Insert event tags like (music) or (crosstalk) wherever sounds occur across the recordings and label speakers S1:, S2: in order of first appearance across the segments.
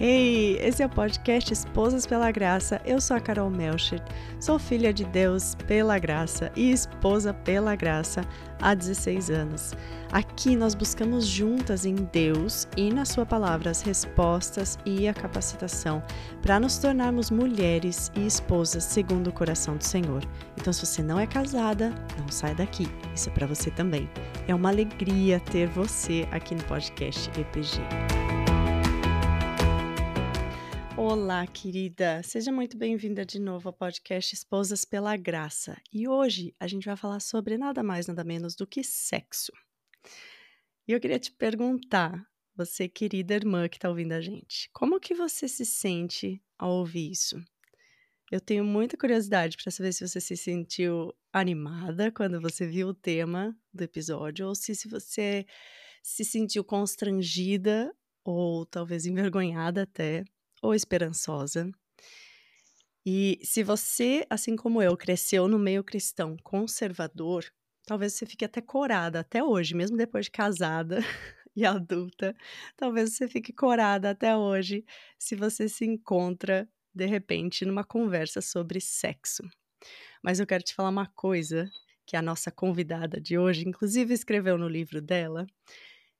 S1: Hey, esse é o podcast Esposas pela Graça. Eu sou a Carol Melcher, sou filha de Deus pela graça e esposa pela graça há 16 anos. Aqui nós buscamos juntas em Deus e na Sua palavra as respostas e a capacitação para nos tornarmos mulheres e esposas segundo o coração do Senhor. Então, se você não é casada, não sai daqui. Isso é para você também. É uma alegria ter você aqui no podcast EPG. Olá, querida! Seja muito bem-vinda de novo ao podcast Esposas pela Graça. E hoje a gente vai falar sobre nada mais, nada menos do que sexo. E eu queria te perguntar, você querida irmã que está ouvindo a gente, como que você se sente ao ouvir isso? Eu tenho muita curiosidade para saber se você se sentiu animada quando você viu o tema do episódio ou se, se você se sentiu constrangida ou talvez envergonhada até ou esperançosa. E se você, assim como eu, cresceu no meio cristão conservador, talvez você fique até corada até hoje, mesmo depois de casada (laughs) e adulta, talvez você fique corada até hoje se você se encontra de repente numa conversa sobre sexo. Mas eu quero te falar uma coisa que a nossa convidada de hoje, inclusive, escreveu no livro dela,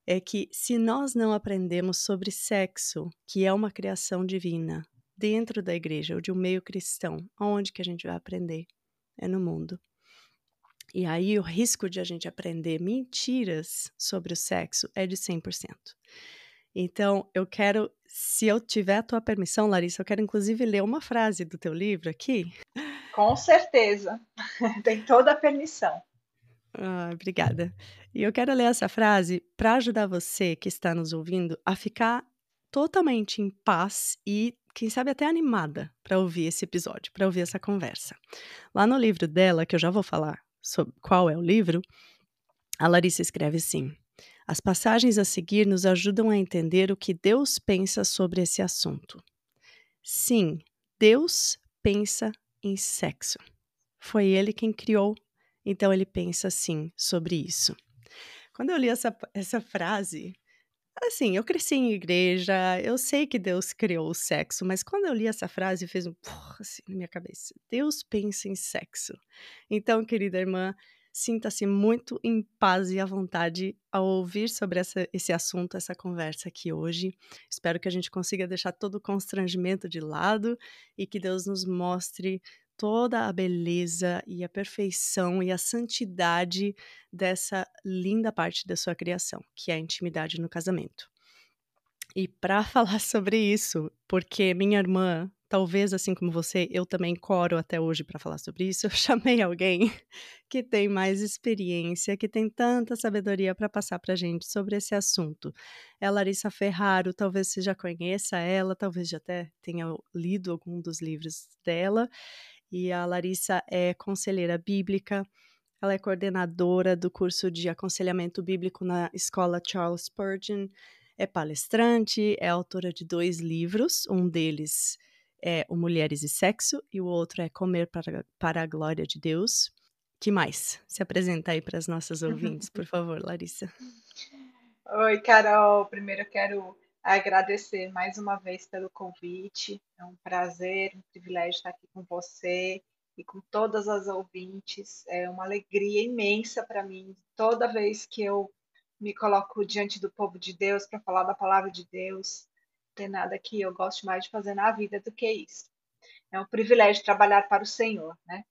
S1: é que se nós não aprendemos sobre sexo, que é uma criação divina, dentro da igreja ou de um meio cristão, aonde que a gente vai aprender? É no mundo. E aí o risco de a gente aprender mentiras sobre o sexo é de 100%. Então, eu quero, se eu tiver a tua permissão, Larissa, eu quero inclusive ler uma frase do teu livro aqui.
S2: Com certeza. (laughs) Tem toda a permissão.
S1: Ah, obrigada. E eu quero ler essa frase para ajudar você que está nos ouvindo a ficar totalmente em paz e, quem sabe, até animada para ouvir esse episódio, para ouvir essa conversa. Lá no livro dela, que eu já vou falar sobre qual é o livro, a Larissa escreve assim: As passagens a seguir nos ajudam a entender o que Deus pensa sobre esse assunto. Sim, Deus pensa em sexo. Foi ele quem criou então ele pensa assim sobre isso. Quando eu li essa, essa frase, assim, eu cresci em igreja, eu sei que Deus criou o sexo, mas quando eu li essa frase, fez um porra, assim na minha cabeça. Deus pensa em sexo. Então, querida irmã, sinta-se muito em paz e à vontade ao ouvir sobre essa, esse assunto, essa conversa aqui hoje. Espero que a gente consiga deixar todo o constrangimento de lado e que Deus nos mostre toda a beleza e a perfeição e a santidade dessa linda parte da sua criação, que é a intimidade no casamento. E para (laughs) falar sobre isso, porque minha irmã, talvez assim como você, eu também coro até hoje para falar sobre isso, (laughs) eu chamei alguém que tem mais experiência, que tem tanta sabedoria para passar para gente sobre esse assunto. É Larissa Ferraro, talvez você já conheça ela, talvez já até tenha lido algum dos livros dela e a Larissa é conselheira bíblica, ela é coordenadora do curso de aconselhamento bíblico na escola Charles Spurgeon, é palestrante, é autora de dois livros, um deles é O Mulheres e Sexo e o outro é Comer para, para a Glória de Deus. Que mais? Se apresenta aí para as nossas (laughs) ouvintes, por favor, Larissa.
S2: Oi, Carol. Primeiro eu quero agradecer mais uma vez pelo convite. É um prazer, um privilégio estar aqui com você e com todas as ouvintes. É uma alegria imensa para mim toda vez que eu me coloco diante do povo de Deus para falar da palavra de Deus. Não tem nada que eu goste mais de fazer na vida do que isso. É um privilégio trabalhar para o Senhor, né?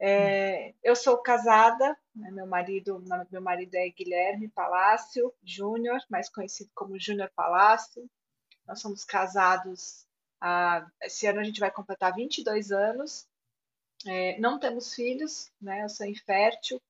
S2: É, eu sou casada, meu marido meu marido é Guilherme Palácio Júnior, mais conhecido como Júnior Palácio. Nós somos casados, há, esse ano a gente vai completar 22 anos. É, não temos filhos, né? Eu sou infértil.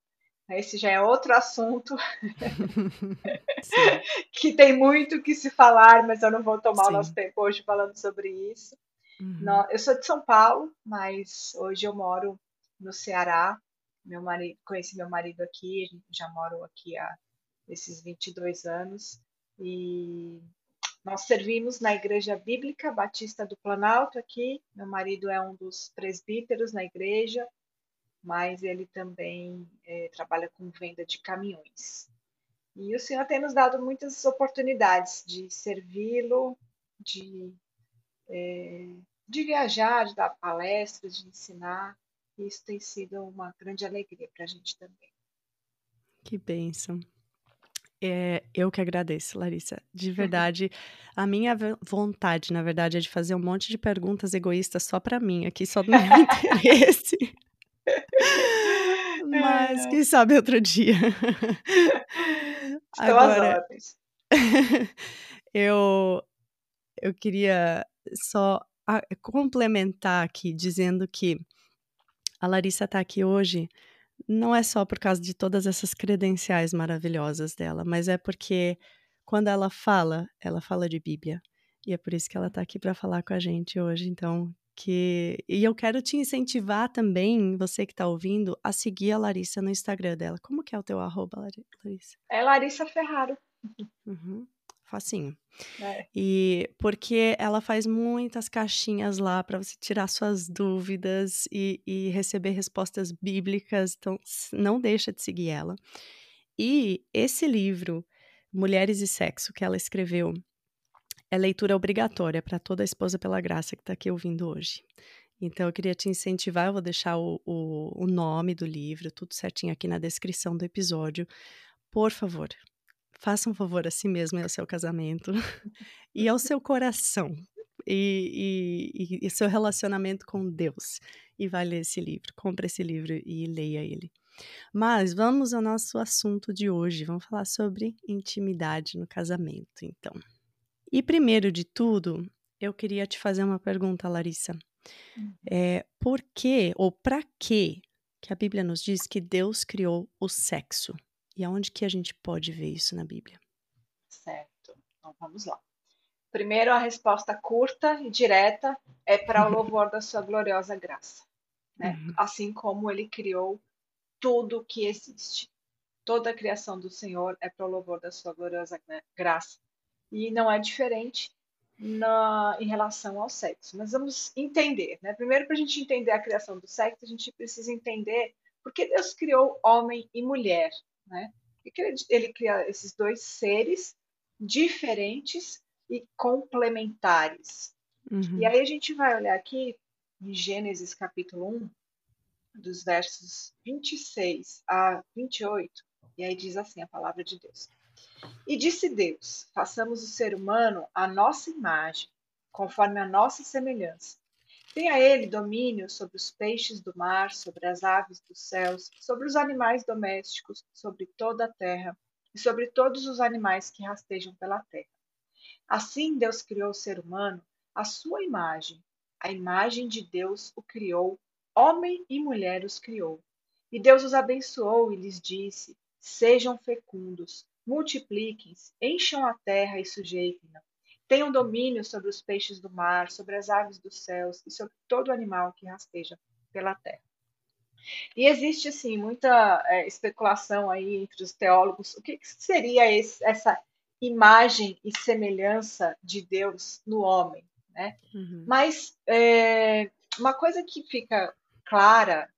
S2: Esse já é outro assunto (laughs) que tem muito que se falar, mas eu não vou tomar Sim. o nosso tempo hoje falando sobre isso. Uhum. Eu sou de São Paulo, mas hoje eu moro no Ceará. Meu marido, conheci meu marido aqui, já moro aqui há esses 22 anos e nós servimos na Igreja Bíblica Batista do Planalto aqui. Meu marido é um dos presbíteros na igreja, mas ele também é, trabalha com venda de caminhões. E o Senhor tem nos dado muitas oportunidades de servi-lo, de é, de viajar, de dar palestras, de ensinar. Isso tem sido uma grande alegria para a gente também.
S1: Que bênção. É, eu que agradeço, Larissa. De (laughs) verdade, a minha vontade, na verdade, é de fazer um monte de perguntas egoístas só para mim, aqui só do meu (laughs) interesse. Mas quem sabe outro dia.
S2: Estou Agora, às ordens. (laughs)
S1: eu, eu queria só complementar aqui, dizendo que a Larissa está aqui hoje não é só por causa de todas essas credenciais maravilhosas dela, mas é porque quando ela fala, ela fala de Bíblia. E é por isso que ela está aqui para falar com a gente hoje. Então, que e eu quero te incentivar também, você que está ouvindo, a seguir a Larissa no Instagram dela. Como que é o teu arroba, Larissa?
S2: É Larissa Ferraro.
S1: Uhum facinho. É. E porque ela faz muitas caixinhas lá para você tirar suas dúvidas e, e, receber respostas bíblicas, então não deixa de seguir ela. E esse livro, Mulheres e Sexo, que ela escreveu, é leitura obrigatória para toda esposa pela graça que está aqui ouvindo hoje. Então, eu queria te incentivar, eu vou deixar o, o, o nome do livro, tudo certinho aqui na descrição do episódio. Por favor, faça um favor a si mesmo e ao seu casamento (laughs) e ao seu coração e, e, e, seu relacionamento com Deus e vai ler esse livro. Compre esse livro e leia ele. Mas vamos ao nosso assunto de hoje. Vamos falar sobre intimidade no casamento, então. E primeiro de tudo, eu queria te fazer uma pergunta, Larissa. É, por que ou para que que a Bíblia nos diz que Deus criou o sexo? E aonde que a gente pode ver isso na Bíblia?
S2: Certo. Então vamos lá. Primeiro, a resposta curta e direta é para o louvor da sua gloriosa graça. Né? Uhum. Assim como ele criou tudo que existe. Toda a criação do Senhor é para o louvor da sua gloriosa graça. E não é diferente na, em relação ao sexo. Mas vamos entender. Né? Primeiro, para a gente entender a criação do sexo, a gente precisa entender por que Deus criou homem e mulher né? Ele, ele cria esses dois seres diferentes e complementares. Uhum. E aí a gente vai olhar aqui em Gênesis capítulo 1, dos versos 26 a 28, e aí diz assim a palavra de Deus. E disse Deus: façamos o ser humano à nossa imagem, conforme a nossa semelhança Tenha ele domínio sobre os peixes do mar, sobre as aves dos céus, sobre os animais domésticos, sobre toda a terra e sobre todos os animais que rastejam pela terra. Assim Deus criou o ser humano à sua imagem. A imagem de Deus o criou, homem e mulher os criou. E Deus os abençoou e lhes disse: Sejam fecundos, multipliquem-se, encham a terra e sujeitem-na tenham domínio sobre os peixes do mar, sobre as aves dos céus e sobre todo animal que rasteja pela terra. E existe, assim, muita é, especulação aí entre os teólogos. O que, que seria esse, essa imagem e semelhança de Deus no homem, né? Uhum. Mas é, uma coisa que fica clara,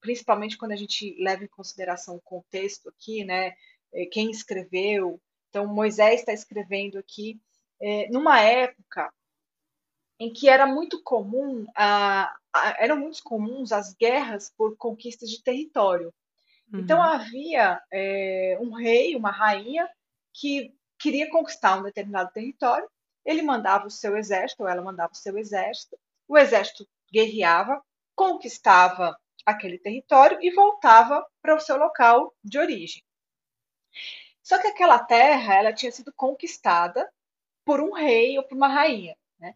S2: principalmente quando a gente leva em consideração o contexto aqui, né? É, quem escreveu. Então, Moisés está escrevendo aqui é, numa época em que era muito comum, a, a, eram muito comuns as guerras por conquistas de território. Então, uhum. Então havia é, um rei, uma rainha que queria conquistar um determinado território. Ele mandava o seu exército, ou ela mandava o seu exército. O exército guerreava, conquistava aquele território e voltava para o seu local de origem. Só que aquela terra ela tinha sido conquistada por um rei ou por uma rainha. Né?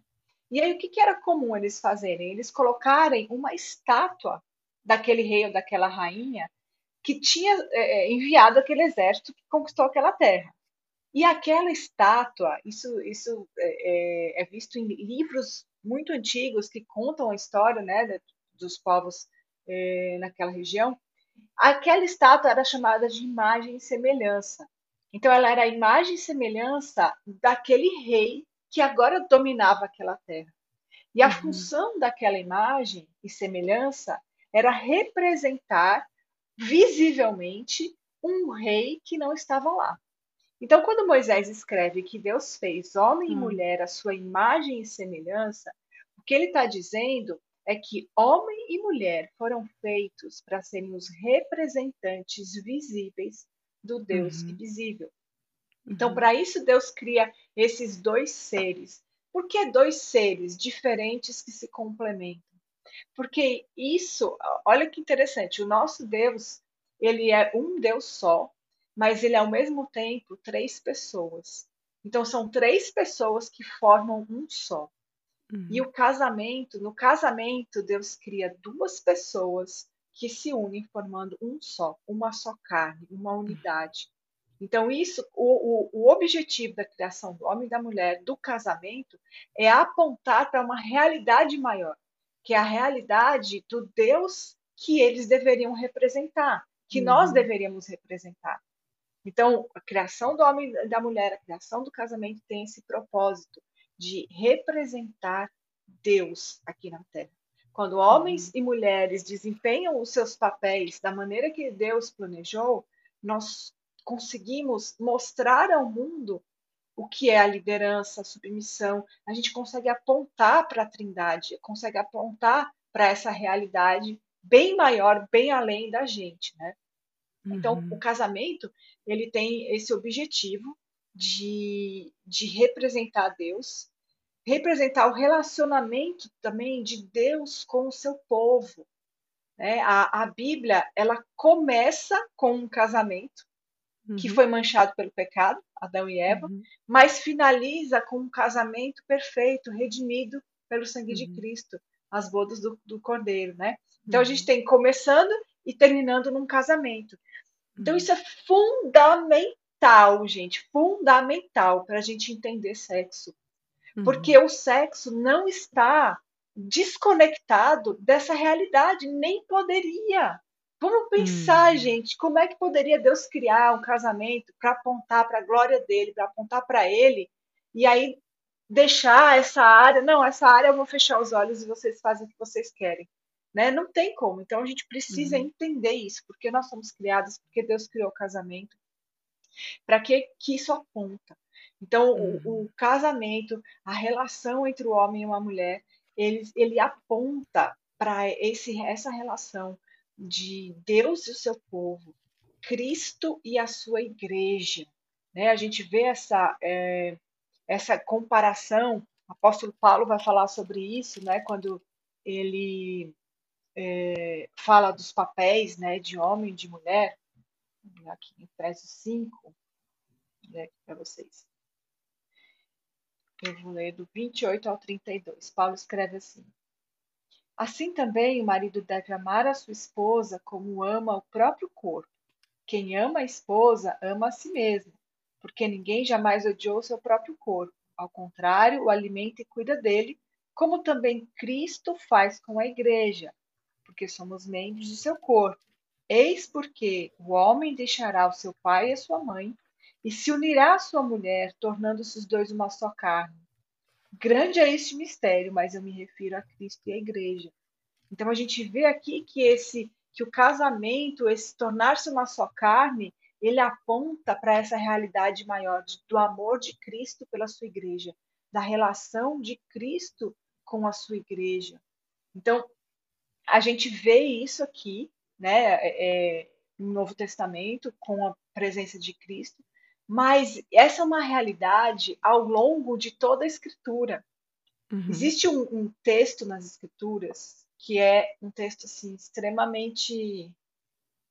S2: E aí o que, que era comum eles fazerem? Eles colocarem uma estátua daquele rei ou daquela rainha que tinha é, é enviado aquele exército que conquistou aquela terra. E aquela estátua, isso, isso é, é, é visto em livros muito antigos que contam a história né, dos povos é, naquela região. Aquela estátua era chamada de imagem e semelhança. Então, ela era a imagem e semelhança daquele rei que agora dominava aquela terra. E a uhum. função daquela imagem e semelhança era representar visivelmente um rei que não estava lá. Então, quando Moisés escreve que Deus fez homem hum. e mulher a sua imagem e semelhança, o que ele está dizendo é que homem e mulher foram feitos para serem os representantes visíveis do Deus uhum. invisível. Então, uhum. para isso, Deus cria esses dois seres. Por que dois seres diferentes que se complementam? Porque isso, olha que interessante, o nosso Deus, ele é um Deus só, mas ele é ao mesmo tempo três pessoas. Então, são três pessoas que formam um só. Uhum. E o casamento, no casamento, Deus cria duas pessoas que se unem formando um só, uma só carne, uma unidade. Então, isso, o, o, o objetivo da criação do homem e da mulher, do casamento, é apontar para uma realidade maior, que é a realidade do Deus que eles deveriam representar, que uhum. nós deveríamos representar. Então, a criação do homem e da mulher, a criação do casamento tem esse propósito de representar Deus aqui na Terra. Quando homens uhum. e mulheres desempenham os seus papéis da maneira que Deus planejou, nós conseguimos mostrar ao mundo o que é a liderança, a submissão. A gente consegue apontar para a Trindade, consegue apontar para essa realidade bem maior, bem além da gente, né? Então, uhum. o casamento ele tem esse objetivo de, de representar Deus, representar o relacionamento também de Deus com o seu povo. Né? A, a Bíblia ela começa com um casamento uhum. que foi manchado pelo pecado, Adão e Eva, uhum. mas finaliza com um casamento perfeito, redimido pelo sangue de uhum. Cristo, as bodas do, do Cordeiro, né? Então a gente uhum. tem começando e terminando num casamento. Então isso é fundamental, gente, fundamental para a gente entender sexo. Porque uhum. o sexo não está desconectado dessa realidade, nem poderia. Vamos pensar, hum. gente, como é que poderia Deus criar um casamento para apontar para a glória dele, para apontar para ele, e aí deixar essa área, não, essa área eu vou fechar os olhos e vocês fazem o que vocês querem. Né? Não tem como. Então a gente precisa uhum. entender isso, porque nós somos criados, porque Deus criou o casamento. Para que, que isso aponta? Então, uhum. o, o, casamento, a relação entre o homem e uma mulher, ele, ele aponta para essa relação de Deus e o seu povo, Cristo e a sua igreja. Né? A gente vê essa, é, essa comparação, o apóstolo Paulo vai falar sobre isso, né? quando ele é, fala dos papéis né, de homem e de mulher, aqui em Efésios 5, né, para vocês. Eu vou ler do 28 ao 32. Paulo escreve assim: Assim também o marido deve amar a sua esposa como ama o próprio corpo. Quem ama a esposa ama a si mesmo, porque ninguém jamais odiou seu próprio corpo. Ao contrário, o alimenta e cuida dele, como também Cristo faz com a igreja, porque somos membros do seu corpo. Eis porque o homem deixará o seu pai e a sua mãe e se unirá à sua mulher, tornando-se os dois uma só carne. Grande é este mistério, mas eu me refiro a Cristo e à igreja. Então a gente vê aqui que esse que o casamento, esse tornar-se uma só carne, ele aponta para essa realidade maior do amor de Cristo pela sua igreja, da relação de Cristo com a sua igreja. Então, a gente vê isso aqui, né, é, é no Novo Testamento, com a presença de Cristo, mas essa é uma realidade ao longo de toda a Escritura. Uhum. Existe um, um, texto nas Escrituras que é um texto assim extremamente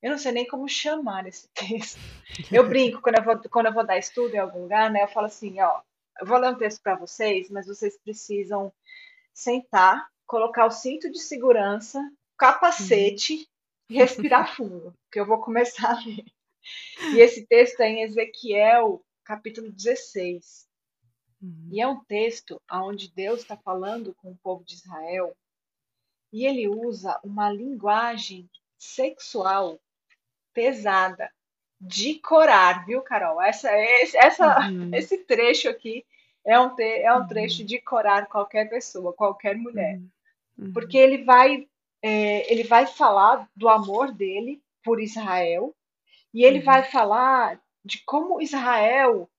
S2: eu não sei nem como chamar esse (laughs) texto. Eu brinco quando eu vou, quando eu vou dar estudo em algum lugar, né? Eu falo assim, ó, eu vou ler um texto para vocês, mas vocês precisam sentar, colocar o cinto de segurança, capacete uhum. e respirar fundo, que eu vou começar a ler. E esse texto é em Ezequiel, capítulo 16. Uhum. E é um texto onde Deus está falando com o povo de Israel e ele usa uma linguagem sexual pesada, de corar, viu, Carol? Essa, essa, uhum. (laughs) Esse trecho aqui é um, te, é um trecho uhum. de corar qualquer pessoa, qualquer mulher. Uhum. uhum. Porque ele vai, é, ele vai falar do amor dele por Israel, e ele uhum. vai falar de como Israel.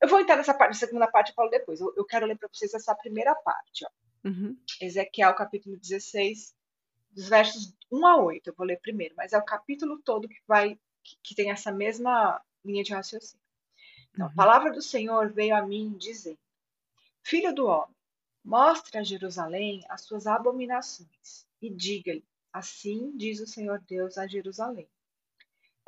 S2: Eu vou entrar nessa parte, na segunda parte eu falo depois. Eu, eu quero ler para vocês essa primeira parte. Ó. Uhum. Ezequiel capítulo 16, dos versos 1 a 8. Eu vou ler primeiro, mas é o capítulo todo que vai que, que tem essa mesma linha de raciocínio. Então, uhum. a palavra do Senhor veio a mim dizendo: Filho do homem, mostre a Jerusalém as suas abominações e diga-lhe: Assim diz o Senhor Deus a Jerusalém.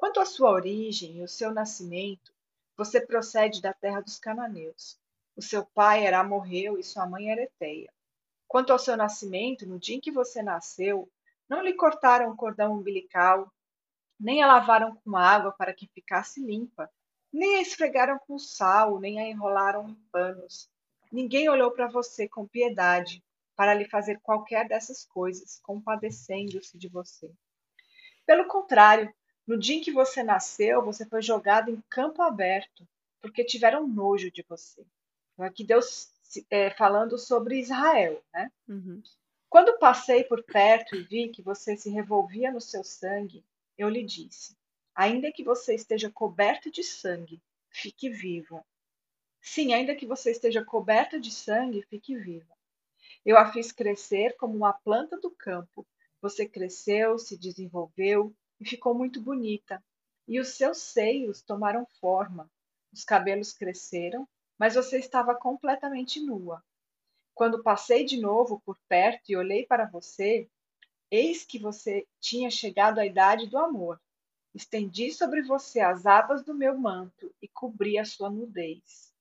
S2: Quanto à sua origem e o seu nascimento, você procede da terra dos cananeus. O seu pai era amorreu e sua mãe era eteia. Quanto ao seu nascimento, no dia em que você nasceu, não lhe cortaram o cordão umbilical, nem a lavaram com água para que ficasse limpa, nem a esfregaram com sal, nem a enrolaram em panos. Ninguém olhou para você com piedade para lhe fazer qualquer dessas coisas, compadecendo-se de você. Pelo contrário, no dia em que você nasceu, você foi jogado em campo aberto, porque tiveram nojo de você. Aqui Deus é, falando sobre Israel, né? Uhum. Quando passei por perto e vi que você se revolvia no seu sangue, eu lhe disse: ainda que você esteja coberto de sangue, fique viva. Sim, ainda que você esteja coberta de sangue, fique viva. Eu a fiz crescer como uma planta do campo. Você cresceu, se desenvolveu e ficou muito bonita. E os seus seios tomaram forma. Os cabelos cresceram, mas você estava completamente nua. Quando passei de novo por perto e olhei para você, eis que você tinha chegado à idade do amor. Estendi sobre você as abas do meu manto e cobri a sua nudez.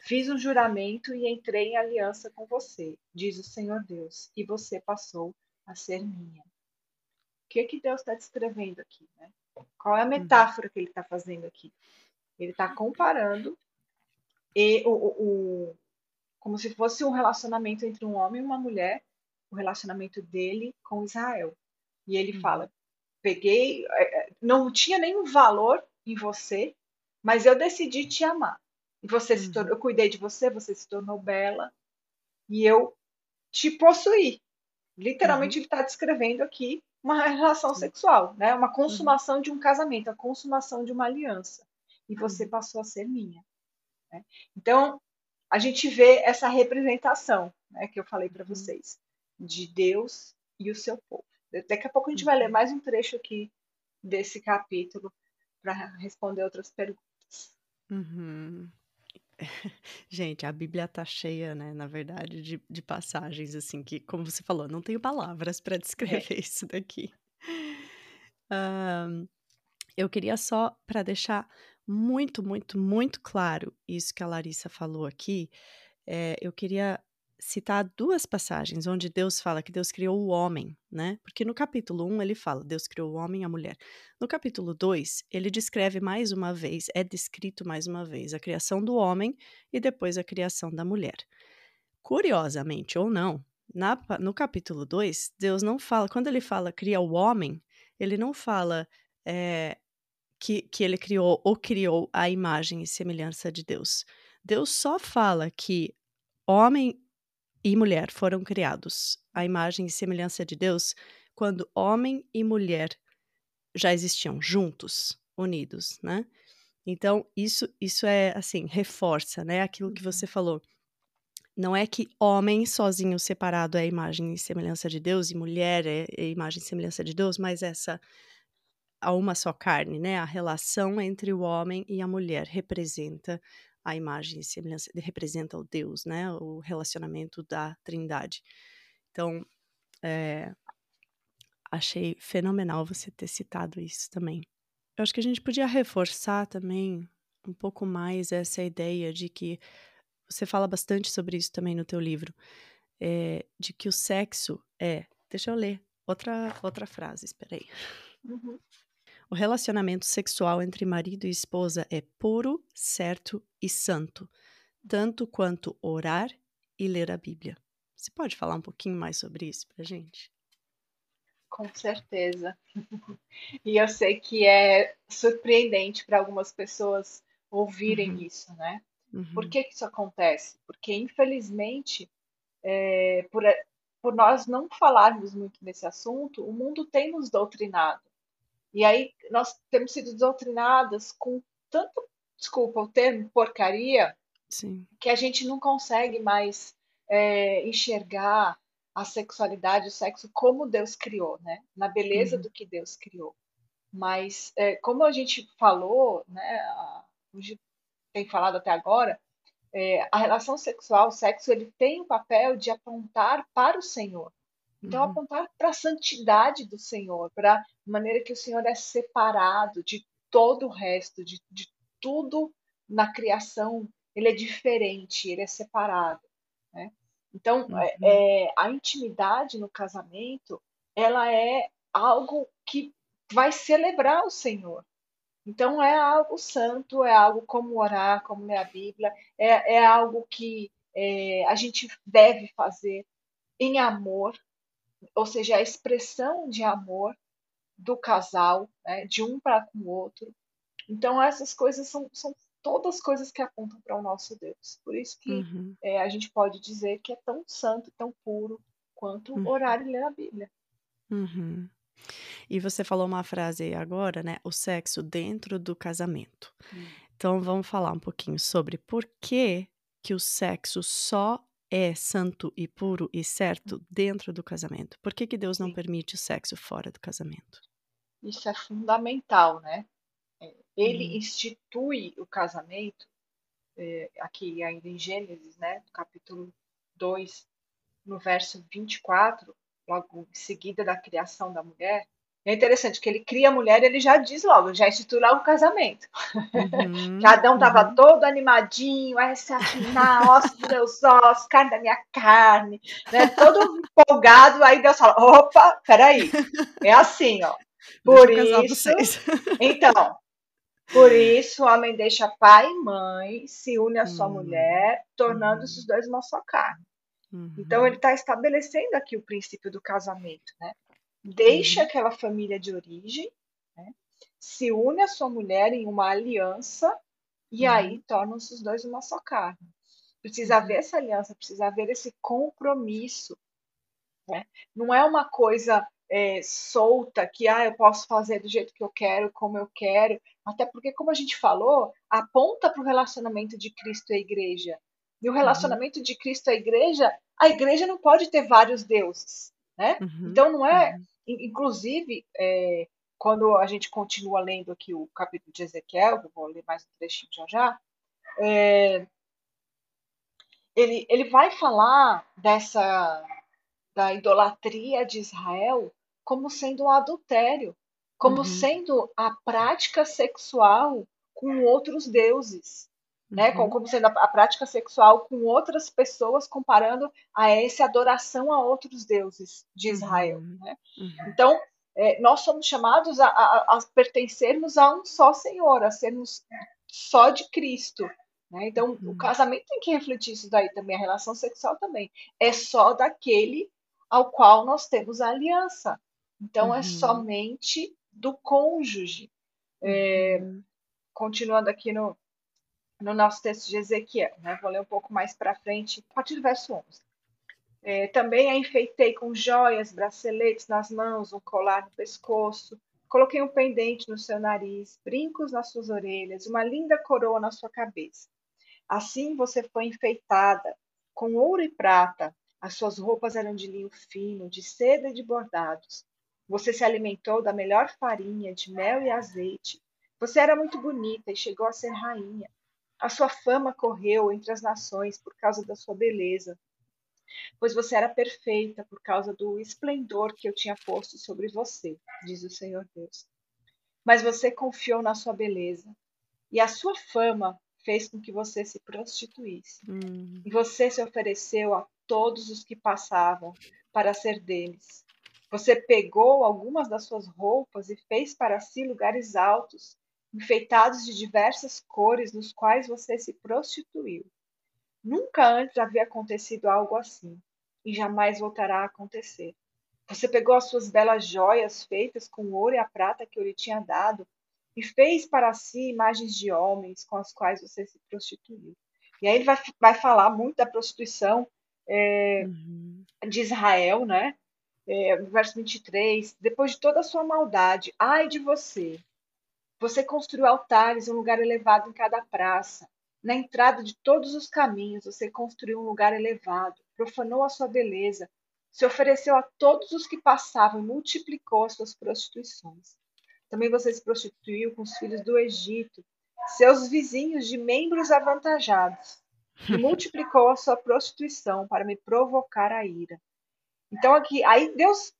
S2: Fiz um juramento e entrei em aliança com você, diz o Senhor Deus, e você passou a ser minha. O que, é que Deus está descrevendo aqui? Né? Qual é a metáfora que ele está fazendo aqui? Ele está comparando e o, o, como se fosse um relacionamento entre um homem e uma mulher, o relacionamento dele com Israel. E ele uhum. fala: peguei, é, é, não tinha nenhum valor em você, mas eu decidi te amar. E você se tornou, uhum. eu cuidei de você, você se tornou bela e eu te possuí. Literalmente uhum. ele está descrevendo aqui uma relação sexual, né? Uma consumação uhum. de um casamento, a consumação de uma aliança. E você uhum. passou a ser minha. Né? Então a gente vê essa representação, né, que eu falei para uhum. vocês, de Deus e o seu povo. Daqui a pouco a gente vai ler mais um trecho aqui desse capítulo para responder outras perguntas.
S1: Uhum. (laughs) Gente, a Bíblia tá cheia, né, na verdade, de, de passagens assim que, como você falou, não tenho palavras para (laughs) descrever é. isso daqui. Um, eu queria só para deixar muito, muito, muito claro isso que a Larissa falou aqui. É, eu queria citar duas passagens onde Deus fala que Deus criou o homem, né? Porque no capítulo 1 ele fala, Deus criou o homem e a mulher. No capítulo 2, ele descreve mais uma vez, é descrito mais uma vez a criação do homem e depois a criação da mulher. Curiosamente ou não, na, no capítulo 2, Deus não fala, quando ele fala cria o homem, ele não fala é, que, que ele criou ou criou a imagem e semelhança de Deus. Deus só fala que homem e mulher foram criados à imagem e semelhança de Deus quando homem e mulher já existiam juntos, unidos, né? Então, isso isso é assim, reforça, né, aquilo que você uhum. falou. Não é que homem sozinho separado é a imagem e semelhança de Deus e mulher é a imagem e semelhança de Deus, mas essa a uma só carne, né? A relação entre o homem e a mulher representa a imagem e semelhança, representa o Deus, né? O relacionamento da Trindade. Então, é, achei fenomenal você ter citado isso também. Eu acho que a gente podia reforçar também um pouco mais essa ideia de que você fala bastante sobre isso também no teu livro, é, de que o sexo é. Deixa eu ler outra outra frase. Espera aí. Uhum. O relacionamento sexual entre marido e esposa é puro, certo e santo, tanto quanto orar e ler a Bíblia. Você pode falar um pouquinho mais sobre isso para gente?
S2: Com certeza. (laughs) e eu sei que é surpreendente para algumas pessoas ouvirem uhum. isso, né? Uhum. Por que, que isso acontece? Porque, infelizmente, é, por, por nós não falarmos muito nesse assunto, o mundo tem nos doutrinado. E aí nós temos sido doutrinadas com tanto desculpa o termo, porcaria,
S1: Sim.
S2: que a gente não consegue mais é, enxergar a sexualidade, o sexo como Deus criou, né? Na beleza
S1: Uhum.
S2: do que Deus criou. Mas, é, como a gente falou, né, a gente tem falado até agora, é, a relação sexual, o sexo, ele tem o papel de apontar para o Senhor. Então,
S1: Uhum.
S2: apontar para a santidade do Senhor, para maneira que o Senhor é separado de todo o resto, de, de tudo na criação, ele é diferente, ele é separado. Né? Então, é,
S1: Uhum.
S2: é, a intimidade no casamento, ela é algo que vai celebrar o Senhor. Então, é algo santo, é algo como orar, como ler a Bíblia, é, é algo que é, a gente deve fazer em amor, ou seja, a expressão de amor do casal, né, de um para com o outro. Então, essas coisas são, são todas coisas que apontam para o nosso Deus. Por isso que
S1: Uhum.
S2: é, a gente pode dizer que é tão santo, tão puro quanto
S1: Uhum.
S2: orar e ler a Bíblia.
S1: Uhum. E você falou uma frase aí agora, né? O sexo dentro do casamento.
S2: Hum.
S1: Então vamos falar um pouquinho sobre por que que o sexo só é santo e puro e certo dentro do casamento. Por que que Deus não permite o sexo fora do casamento?
S2: Isso é fundamental, né? É, Ele
S1: Uhum.
S2: institui o casamento, é, aqui ainda em Gênesis, né, no capítulo 2, no verso 24, logo em seguida da criação da mulher. É interessante que ele cria a mulher e ele já diz logo, já institui logo o casamento.
S1: Uhum. (laughs)
S2: Que Adão estava
S1: Uhum.
S2: todo animadinho, essa afinar, ossos dos meus ossos, carne da minha carne, né? Todo empolgado, aí Deus fala, opa, peraí, é assim, ó. (laughs) Por isso, (laughs) então, por isso o homem deixa pai e mãe, se une à sua
S1: Hum.
S2: mulher, tornando-se
S1: Uhum.
S2: os dois uma só carne. Então
S1: Uhum.
S2: ele está estabelecendo aqui o princípio do casamento, né? Deixa
S1: Uhum.
S2: aquela família de origem, né? se une à sua mulher em uma aliança e aí
S1: Uhum.
S2: tornam-se os dois uma só carne. Precisa haver
S1: Uhum.
S2: essa aliança, precisa haver esse compromisso. Né? Não é uma coisa é, solta que ah, eu posso fazer do jeito que eu quero, como eu quero. Até porque, como a gente falou, aponta para o relacionamento de Cristo e a igreja. E o
S1: Uhum.
S2: relacionamento de Cristo e a igreja, a igreja não pode ter vários deuses. Né?
S1: Uhum.
S2: Então, não é.
S1: Uhum.
S2: In- Inclusive, é, quando a gente continua lendo aqui o capítulo de Ezequiel, eu vou ler mais um trechinho já já, é, ele, ele vai falar dessa da idolatria de Israel como sendo um adultério, como
S1: Uhum.
S2: sendo a prática sexual com outros deuses, né? Como,
S1: Uhum.
S2: como sendo a, a prática sexual com outras pessoas, comparando a essa adoração a outros deuses de Israel.
S1: Uhum.
S2: Né?
S1: Uhum.
S2: Então, é, nós somos chamados a, a, a pertencermos a um só Senhor, a sermos só de Cristo. Né? Então, o
S1: Uhum.
S2: casamento tem que refletir isso daí também, a relação sexual também. É só daquele ao qual nós temos a aliança. Então, é
S1: Uhum.
S2: somente do cônjuge. É,
S1: Uhum.
S2: continuando aqui no, no nosso texto de Ezequiel, né? vou ler um pouco mais para frente, a partir do verso 11. É, também a enfeitei com joias, braceletes nas mãos, um colar no pescoço, coloquei um pendente no seu nariz, brincos nas suas orelhas, uma linda coroa na sua cabeça. Assim você foi enfeitada com ouro e prata, as suas roupas eram de linho fino, de seda e de bordados. Você se alimentou da melhor farinha, de mel e azeite. Você era muito bonita e chegou a ser rainha. A sua fama correu entre as nações por causa da sua beleza, pois você era perfeita por causa do esplendor que eu tinha posto sobre você, diz o Senhor Deus. Mas você confiou na sua beleza, e a sua fama fez com que você se prostituísse.
S1: Hum.
S2: E você se ofereceu a todos os que passavam para ser deles. Você pegou algumas das suas roupas e fez para si lugares altos, enfeitados de diversas cores, nos quais você se prostituiu. Nunca antes havia acontecido algo assim, e jamais voltará a acontecer. Você pegou as suas belas joias feitas com o ouro e a prata que eu lhe tinha dado, e fez para si imagens de homens com as quais você se prostituiu. E aí ele vai, vai falar muito da prostituição é,
S1: Uhum.
S2: de Israel, né? É, verso 23, depois de toda a sua maldade, ai de você, Você construiu altares, um lugar elevado em cada praça. Na entrada de todos os caminhos, você construiu um lugar elevado, profanou a sua beleza, se ofereceu a todos os que passavam e multiplicou as suas prostituições. Também você se prostituiu com os filhos do Egito, seus vizinhos de membros avantajados, e (laughs) multiplicou a sua prostituição para me provocar a ira. Então aqui, aí Deus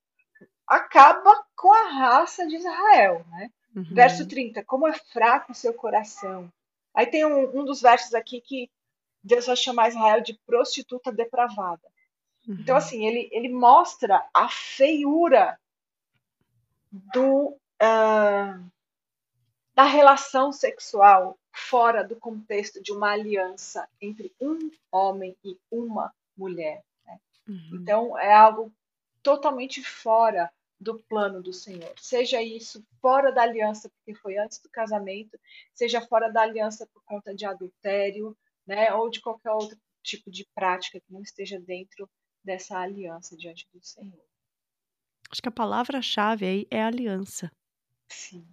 S2: acaba com a raça de Israel, né? Uhum. Verso 30, como é fraco o seu coração. Aí tem um, um, dos versos aqui que Deus vai chamar Israel de prostituta depravada. Uhum. Então, assim, ele, ele mostra a feiura do, uh, da relação sexual fora do contexto de uma aliança entre um homem e uma mulher. Né? Uhum. Então, é algo totalmente fora do plano do Senhor. Seja isso fora da aliança, porque foi antes do casamento, seja fora da aliança por conta de adultério, né, ou de qualquer outro tipo de prática que não esteja dentro dessa aliança diante do Senhor.
S1: Acho que a palavra-chave aí é aliança.
S2: Sim.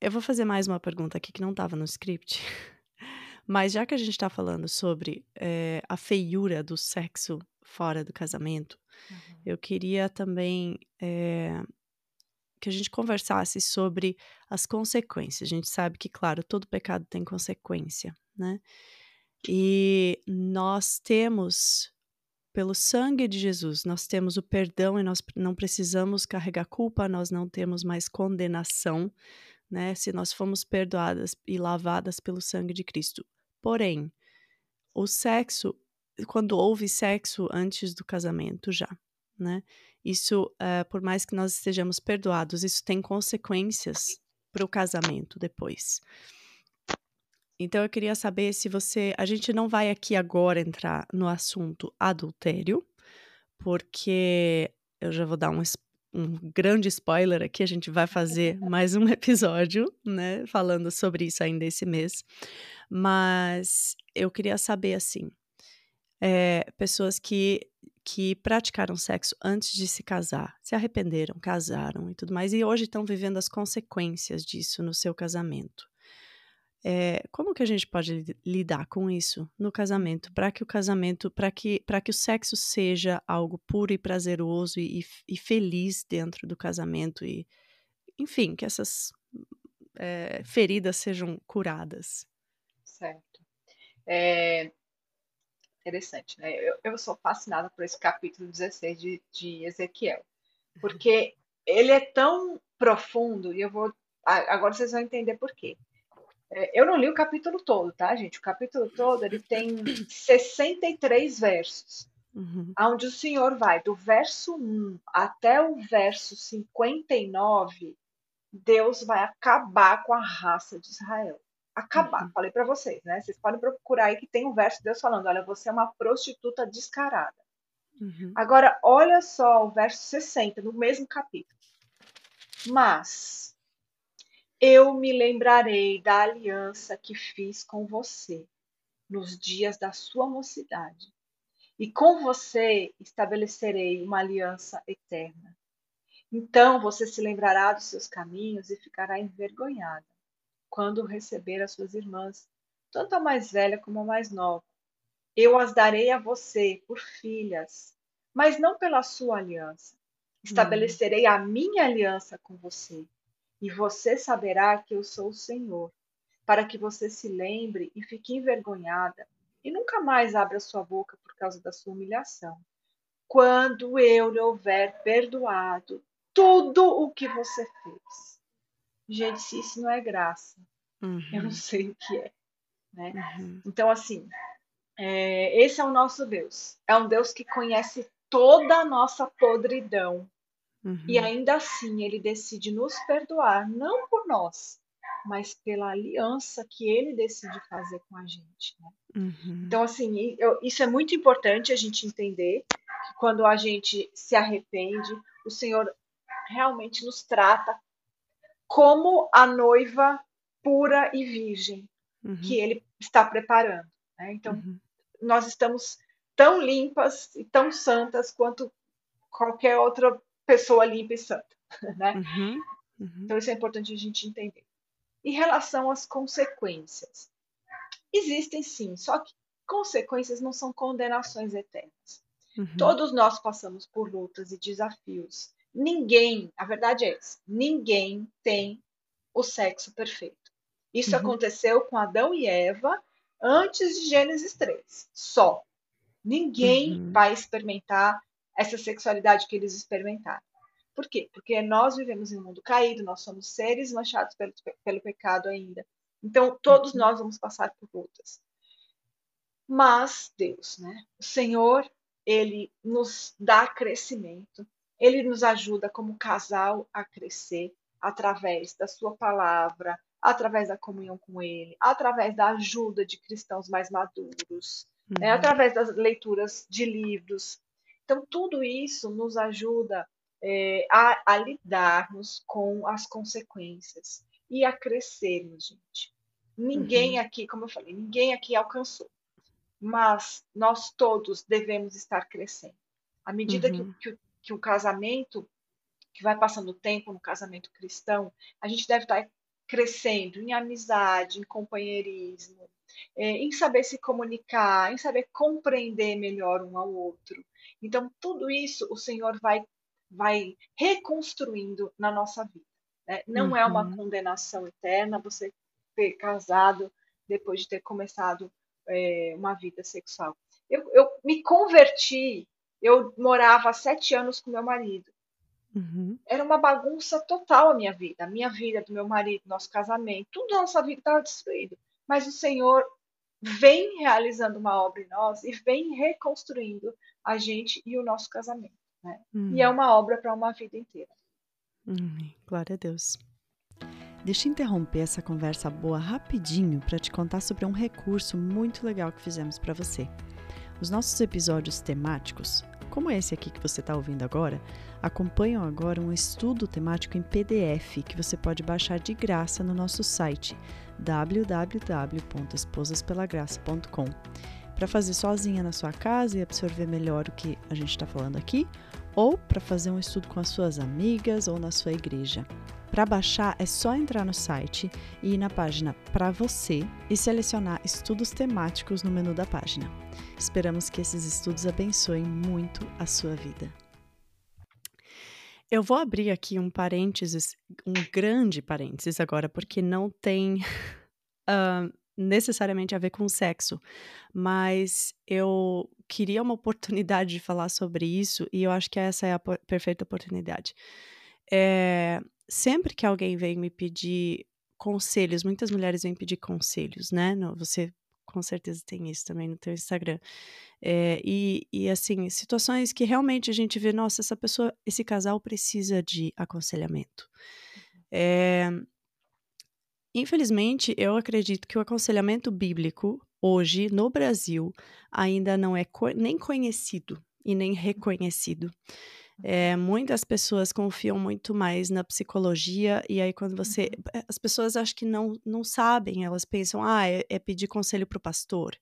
S1: Eu vou fazer mais uma pergunta aqui que não estava no script. (laughs) Mas já que a gente está falando sobre é, a feiura do sexo fora do casamento, uhum. eu queria também é, que a gente conversasse sobre as consequências. A gente sabe que, claro, todo pecado tem consequência, né? E nós temos, pelo sangue de Jesus, nós temos o perdão e nós não precisamos carregar culpa, nós não temos mais condenação, né? Se nós fomos perdoadas e lavadas pelo sangue de Cristo. Porém, o sexo quando houve sexo antes do casamento já, né? Isso, uh, por mais que nós estejamos perdoados, isso tem consequências para o casamento depois. Então eu queria saber se você, a gente não vai aqui agora entrar no assunto adultério, porque eu já vou dar um, um grande spoiler aqui, a gente vai fazer (laughs) mais um episódio, né, falando sobre isso ainda esse mês. Mas eu queria saber assim, é, pessoas que, que praticaram sexo antes de se casar, se arrependeram, casaram e tudo mais, e hoje estão vivendo as consequências disso no seu casamento. É, como que a gente pode lidar com isso no casamento, para que o casamento, para que, que o sexo seja algo puro e prazeroso e, e feliz dentro do casamento e, enfim, que essas é, feridas sejam curadas?
S2: Certo. É, interessante, né? Eu, eu sou fascinada por esse capítulo 16 de, de Ezequiel, porque ele é tão profundo, e eu vou. Agora vocês vão entender por quê. É, eu não li o capítulo todo, tá, gente? O capítulo todo ele tem 63 versos, uhum. onde o Senhor vai do verso 1 até o verso 59, Deus vai acabar com a raça de Israel acabar. Uhum. Falei para vocês, né? Vocês podem procurar aí que tem um verso de Deus falando: olha, você é uma prostituta descarada. Uhum. Agora, olha só o verso 60, no mesmo capítulo. Mas eu me lembrarei da aliança que fiz com você nos dias da sua mocidade, e com você estabelecerei uma aliança eterna. Então você se lembrará dos seus caminhos e ficará envergonhada quando receber as suas irmãs, tanto a mais velha como a mais nova. Eu as darei a você por filhas, mas não pela sua aliança. Estabelecerei a minha aliança com você, e você saberá que eu sou o Senhor, para que você se lembre e fique envergonhada e nunca mais abra sua boca por causa da sua humilhação. Quando eu lhe houver perdoado tudo o que você fez. Gente, se isso não é graça, uhum. eu não uhum. sei o que é. Né? Uhum. Então, assim, é, esse é o nosso Deus. É um Deus que conhece toda a nossa podridão. Uhum. E ainda assim, ele decide nos perdoar, não por nós, mas pela aliança que ele decide fazer com a gente. Né? Uhum. Então, assim, eu, isso é muito importante a gente entender que quando a gente se arrepende, o Senhor realmente nos trata como a noiva pura e virgem uhum. que ele está preparando. Né? Então, uhum. nós estamos tão limpas e tão santas quanto qualquer outra pessoa limpa e santa. (laughs) Né? Uhum. uhum. Então, isso é importante a gente entender. Em relação às consequências, existem sim, só que consequências não são condenações eternas. Uhum. Todos nós passamos por lutas e desafios. Ninguém, a verdade é essa, ninguém tem o sexo perfeito. Isso uhum. aconteceu com Adão e Eva antes de Gênesis 3. Só. Ninguém uhum. vai experimentar essa sexualidade que eles experimentaram. Por quê? Porque nós vivemos em um mundo caído, nós somos seres manchados pelo, pelo pecado ainda. Então, todos uhum. nós vamos passar por lutas. Mas Deus, né? O Senhor, ele nos dá crescimento, ele nos ajuda como casal a crescer através da sua palavra, através da comunhão com ele, através da ajuda de cristãos mais maduros, né? uhum. né? através das leituras de livros. Então, tudo isso nos ajuda é, a, a lidarmos com as consequências e a crescermos, gente. Ninguém uhum. aqui, como eu falei, ninguém aqui alcançou mas nós todos devemos estar crescendo. À medida uhum. que, que, que, o casamento, que vai passando o tempo no casamento cristão, a gente deve estar crescendo em amizade, em companheirismo, é, em saber se comunicar, em saber compreender melhor um ao outro. Então, tudo isso o Senhor vai, vai reconstruindo na nossa vida. Né? Não uhum. é uma uhum. condenação eterna você ter casado depois de ter começado é, uma vida sexual. Eu, eu, me converti, eu morava há sete anos com meu marido. Uhum. Era uma bagunça total a minha vida, a minha vida, do meu marido, nosso casamento, tudo nossa vida estava destruído. Mas o Senhor vem realizando uma obra em nós e vem reconstruindo a gente e o nosso casamento. Né? Uhum. E é uma obra para uma vida inteira.
S1: Uhum. Glória a Deus. Deixa eu interromper essa conversa boa rapidinho para te contar sobre um recurso muito legal que fizemos para você. Os nossos episódios temáticos, como esse aqui que você está ouvindo agora, acompanham agora um estudo temático em PDF que você pode baixar de graça no nosso site www.esposaspelagraça.com para fazer sozinha na sua casa e absorver melhor o que a gente está falando aqui, ou para fazer um estudo com as suas amigas ou na sua igreja. Para baixar é só entrar no site e ir na página Para você e selecionar estudos temáticos no menu da página. Esperamos que esses estudos abençoem muito a sua vida. Eu vou abrir aqui um parênteses, um grande parênteses agora, porque não tem uh, (laughs) necessariamente a ver com sexo, mas eu queria uma oportunidade de falar sobre isso e eu acho que essa é a perfeita oportunidade. É, sempre que alguém vem me pedir conselhos, muitas mulheres vêm pedir conselhos, né? Você com certeza tem isso também no teu Instagram. É, e, e assim, situações que realmente a gente vê, nossa, essa pessoa, esse casal precisa de aconselhamento. É, infelizmente, eu acredito que o aconselhamento bíblico hoje no Brasil ainda não é co nem conhecido e nem reconhecido. É, muitas pessoas confiam muito mais na psicologia, e aí quando você. Uhum. Eh, as pessoas acho que não, não sabem, elas pensam, ah, é, é pedir conselho para o pastor.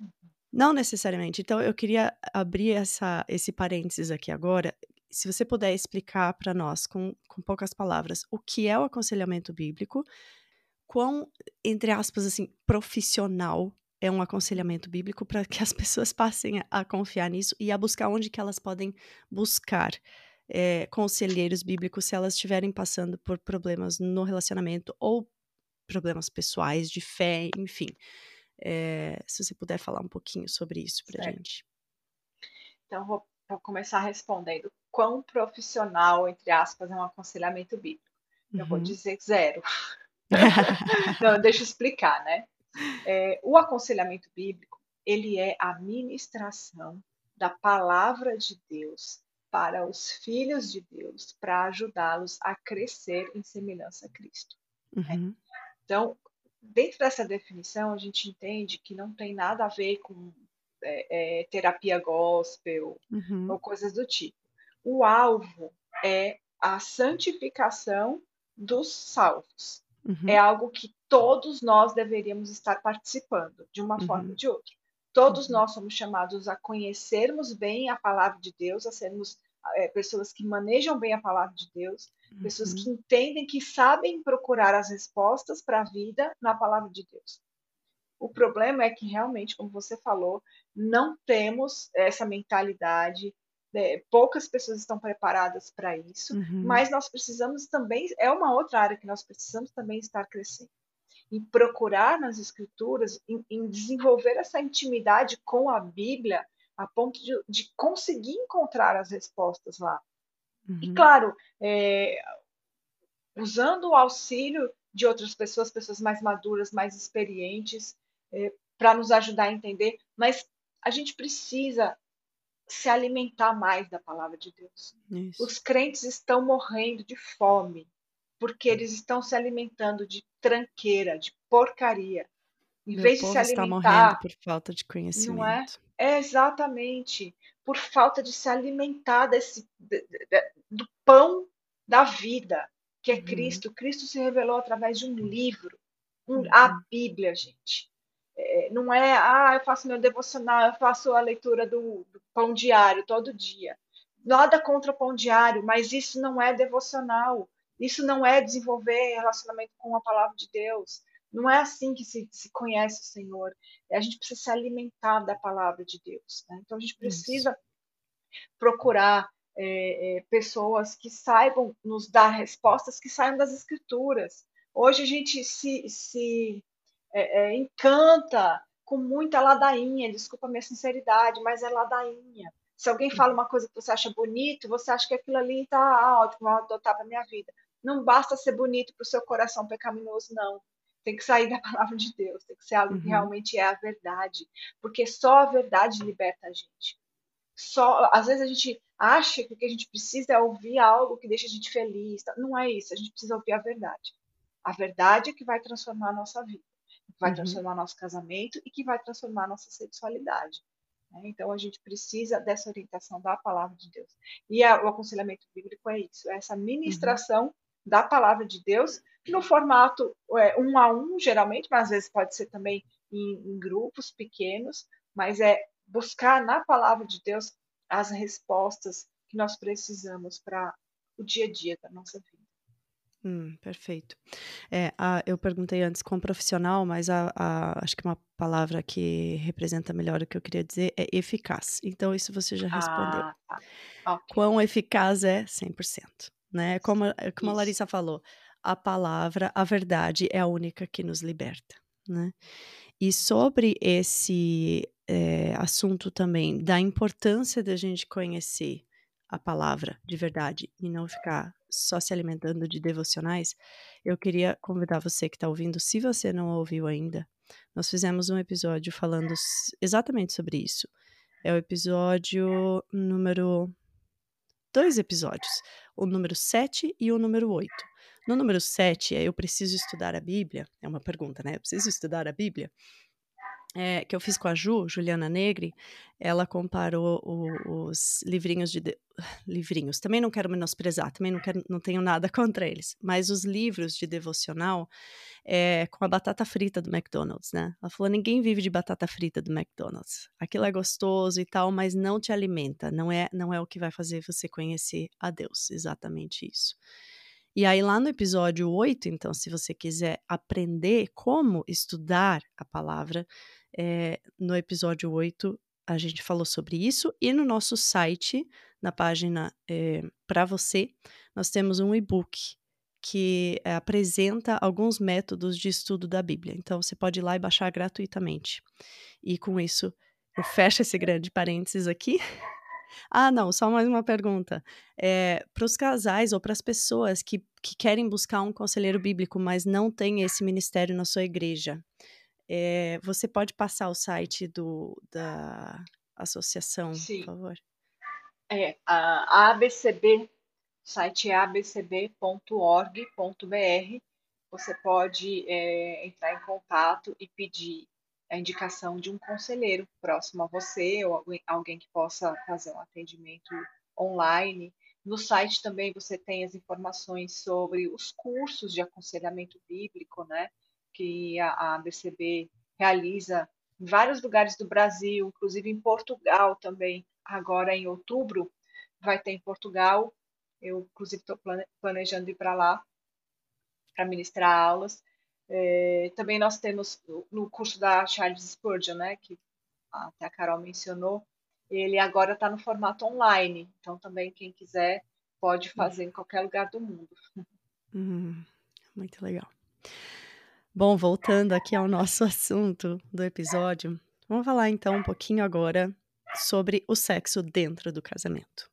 S1: Uhum. Não necessariamente. Então, eu queria abrir essa, esse parênteses aqui agora. Se você puder explicar para nós, com, com poucas palavras, o que é o aconselhamento bíblico, quão, entre aspas, assim, profissional é um aconselhamento bíblico para que as (laughs) pessoas passem a confiar nisso e a buscar onde que elas podem buscar é, conselheiros bíblicos se elas estiverem passando por problemas no relacionamento ou problemas pessoais, de fé, enfim. É, se você puder falar um pouquinho sobre isso para gente.
S2: Então, vou, vou, começar respondendo. Quão profissional, entre aspas, é um aconselhamento bíblico? Eu vou uhum. dizer zero. (laughs) Não, deixa eu explicar, né? É, o aconselhamento bíblico, ele é a ministração da palavra de Deus para os filhos de Deus, para ajudá-los a crescer em semelhança a Cristo. Né? Uhum. Então, dentro dessa definição, a gente entende que não tem nada a ver com é, é, terapia gospel uhum. ou coisas do tipo. O alvo é a santificação dos salvos. Uhum. É algo que todos nós deveríamos estar participando, de uma uhum. forma ou de outra. Todos uhum. nós somos chamados a conhecermos bem a palavra de Deus, a sermos é, pessoas que manejam bem a palavra de Deus, uhum. pessoas que entendem, que sabem procurar as respostas para a vida na palavra de Deus. O problema é que realmente, como você falou, não temos essa mentalidade. Né? Poucas pessoas estão preparadas para isso, uhum. mas nós precisamos também, é uma outra área que nós precisamos também estar crescendo e procurar nas escrituras, em, em, desenvolver essa intimidade com a Bíblia, a ponto de, de conseguir encontrar as respostas lá. Uhum. E claro, é, usando o auxílio de outras pessoas, pessoas mais maduras, mais experientes, é, para nos ajudar a entender, mas a gente precisa se alimentar mais da palavra de Deus. Isso. Os crentes estão morrendo de fome porque eles estão se alimentando de tranqueira, de porcaria.
S1: Em Meu vez de se alimentar, está morrendo por falta de conhecimento. Não
S2: é? é exatamente por falta de se alimentar desse de, de, do pão da vida, que é uhum. Cristo. Cristo se revelou através de um livro, um, uhum. a Bíblia, gente. É, não é, ah, eu faço meu devocional, eu faço a leitura do, do pão diário todo dia. Nada contra o pão diário, mas isso não é devocional. Isso não é desenvolver relacionamento com a palavra de Deus. Não é assim que se, se conhece o Senhor. A gente precisa se alimentar da palavra de Deus. Né? Então a gente precisa Isso. procurar é, é, pessoas que saibam nos dar respostas que saiam das Escrituras. Hoje a gente se, se é, é encanta com muita ladainha, desculpa a minha sinceridade, mas é ladainha. Se alguém fala uma coisa que você acha bonito, você acha que aquilo ali está ah, ótimo, vou adotar para minha vida. Não basta ser bonito para o seu coração pecaminoso, não. Tem que sair da palavra de Deus, tem que ser algo uhum. que realmente é a verdade, porque só a verdade liberta a gente. Só, às vezes a gente acha que o que a gente precisa é ouvir algo que deixa a gente feliz. Não é isso, a gente precisa ouvir a verdade. A verdade é que vai transformar a nossa vida, que vai uhum. transformar nosso casamento e que vai transformar a nossa sexualidade. Né? Então a gente precisa dessa orientação da palavra de Deus. E a, o aconselhamento bíblico é isso, é essa ministração uhum da palavra de Deus, no formato é, um a um, geralmente, mas às vezes pode ser também em, em grupos pequenos, mas é buscar na palavra de Deus as respostas que nós precisamos para o dia a dia da nossa vida.
S1: Hum, perfeito. É, a, eu perguntei antes com profissional, mas a, a, acho que uma palavra que representa melhor o que eu queria dizer é eficaz. Então, isso você já respondeu. Ah, tá. okay. Quão eficaz é 100% né? Como, eh, como a Larissa falou, a palavra, a verdade é a única que nos liberta, né? E sobre esse é, assunto também da importância da gente conhecer a palavra de verdade e não ficar só se alimentando de devocionais, eu queria convidar você que está ouvindo, se você não ouviu ainda, nós fizemos um episódio falando exatamente sobre isso. É o episódio número dois episódios, o número 7 e o número 8. No número 7, é Eu Preciso Estudar a Bíblia, é uma pergunta, né? Eu preciso estudar a Bíblia? É, que eu fiz com a Ju, Juliana Negri, ela comparou o, os livrinhos de, de, (sighs) livrinhos. Também não quero menosprezar, também não quero, não tenho nada (laughs) contra eles, mas os livros de devocional é, com a batata frita do McDonald's, né? Ela falou: ninguém vive de batata frita do McDonald's. Aquilo é gostoso e tal, mas não te alimenta. Não é, não é o que vai fazer você conhecer a Deus. Exatamente isso. E aí, lá no episódio 8, então, se você quiser aprender como estudar a palavra, é, no episódio 8 a gente falou sobre isso. E no nosso site, na página é, eh, para você, nós temos um e-book que é, apresenta alguns métodos de estudo da Bíblia. Então você pode ir lá e baixar gratuitamente. E com isso, eu fecho esse grande parênteses aqui. (laughs) Ah, não, só mais uma pergunta. É, para os casais ou para as pessoas que, que querem buscar um conselheiro bíblico, mas não tem esse ministério na sua igreja, é, você pode passar o site do, da associação, Sim. por favor?
S2: É, a ABCB site é abcb.org.br. Você pode é, entrar em contato e pedir a indicação de um conselheiro próximo a você ou alguém que possa fazer um atendimento online. No site também você tem as informações sobre os cursos de aconselhamento bíblico, né, que a ABCB realiza em vários lugares do Brasil, inclusive em Portugal também, agora em outubro vai ter em Portugal. Eu, inclusive, estou planejando ir para lá para ministrar aulas. É, também nós temos no curso da Charles Spurgeon, né, que até a Carol mencionou, ele agora está no formato online. Então, também quem quiser pode fazer em qualquer lugar do mundo.
S1: Uhum. Muito legal. Bom, voltando aqui ao nosso (laughs) assunto do episódio, vamos falar então um pouquinho agora sobre o sexo dentro do casamento.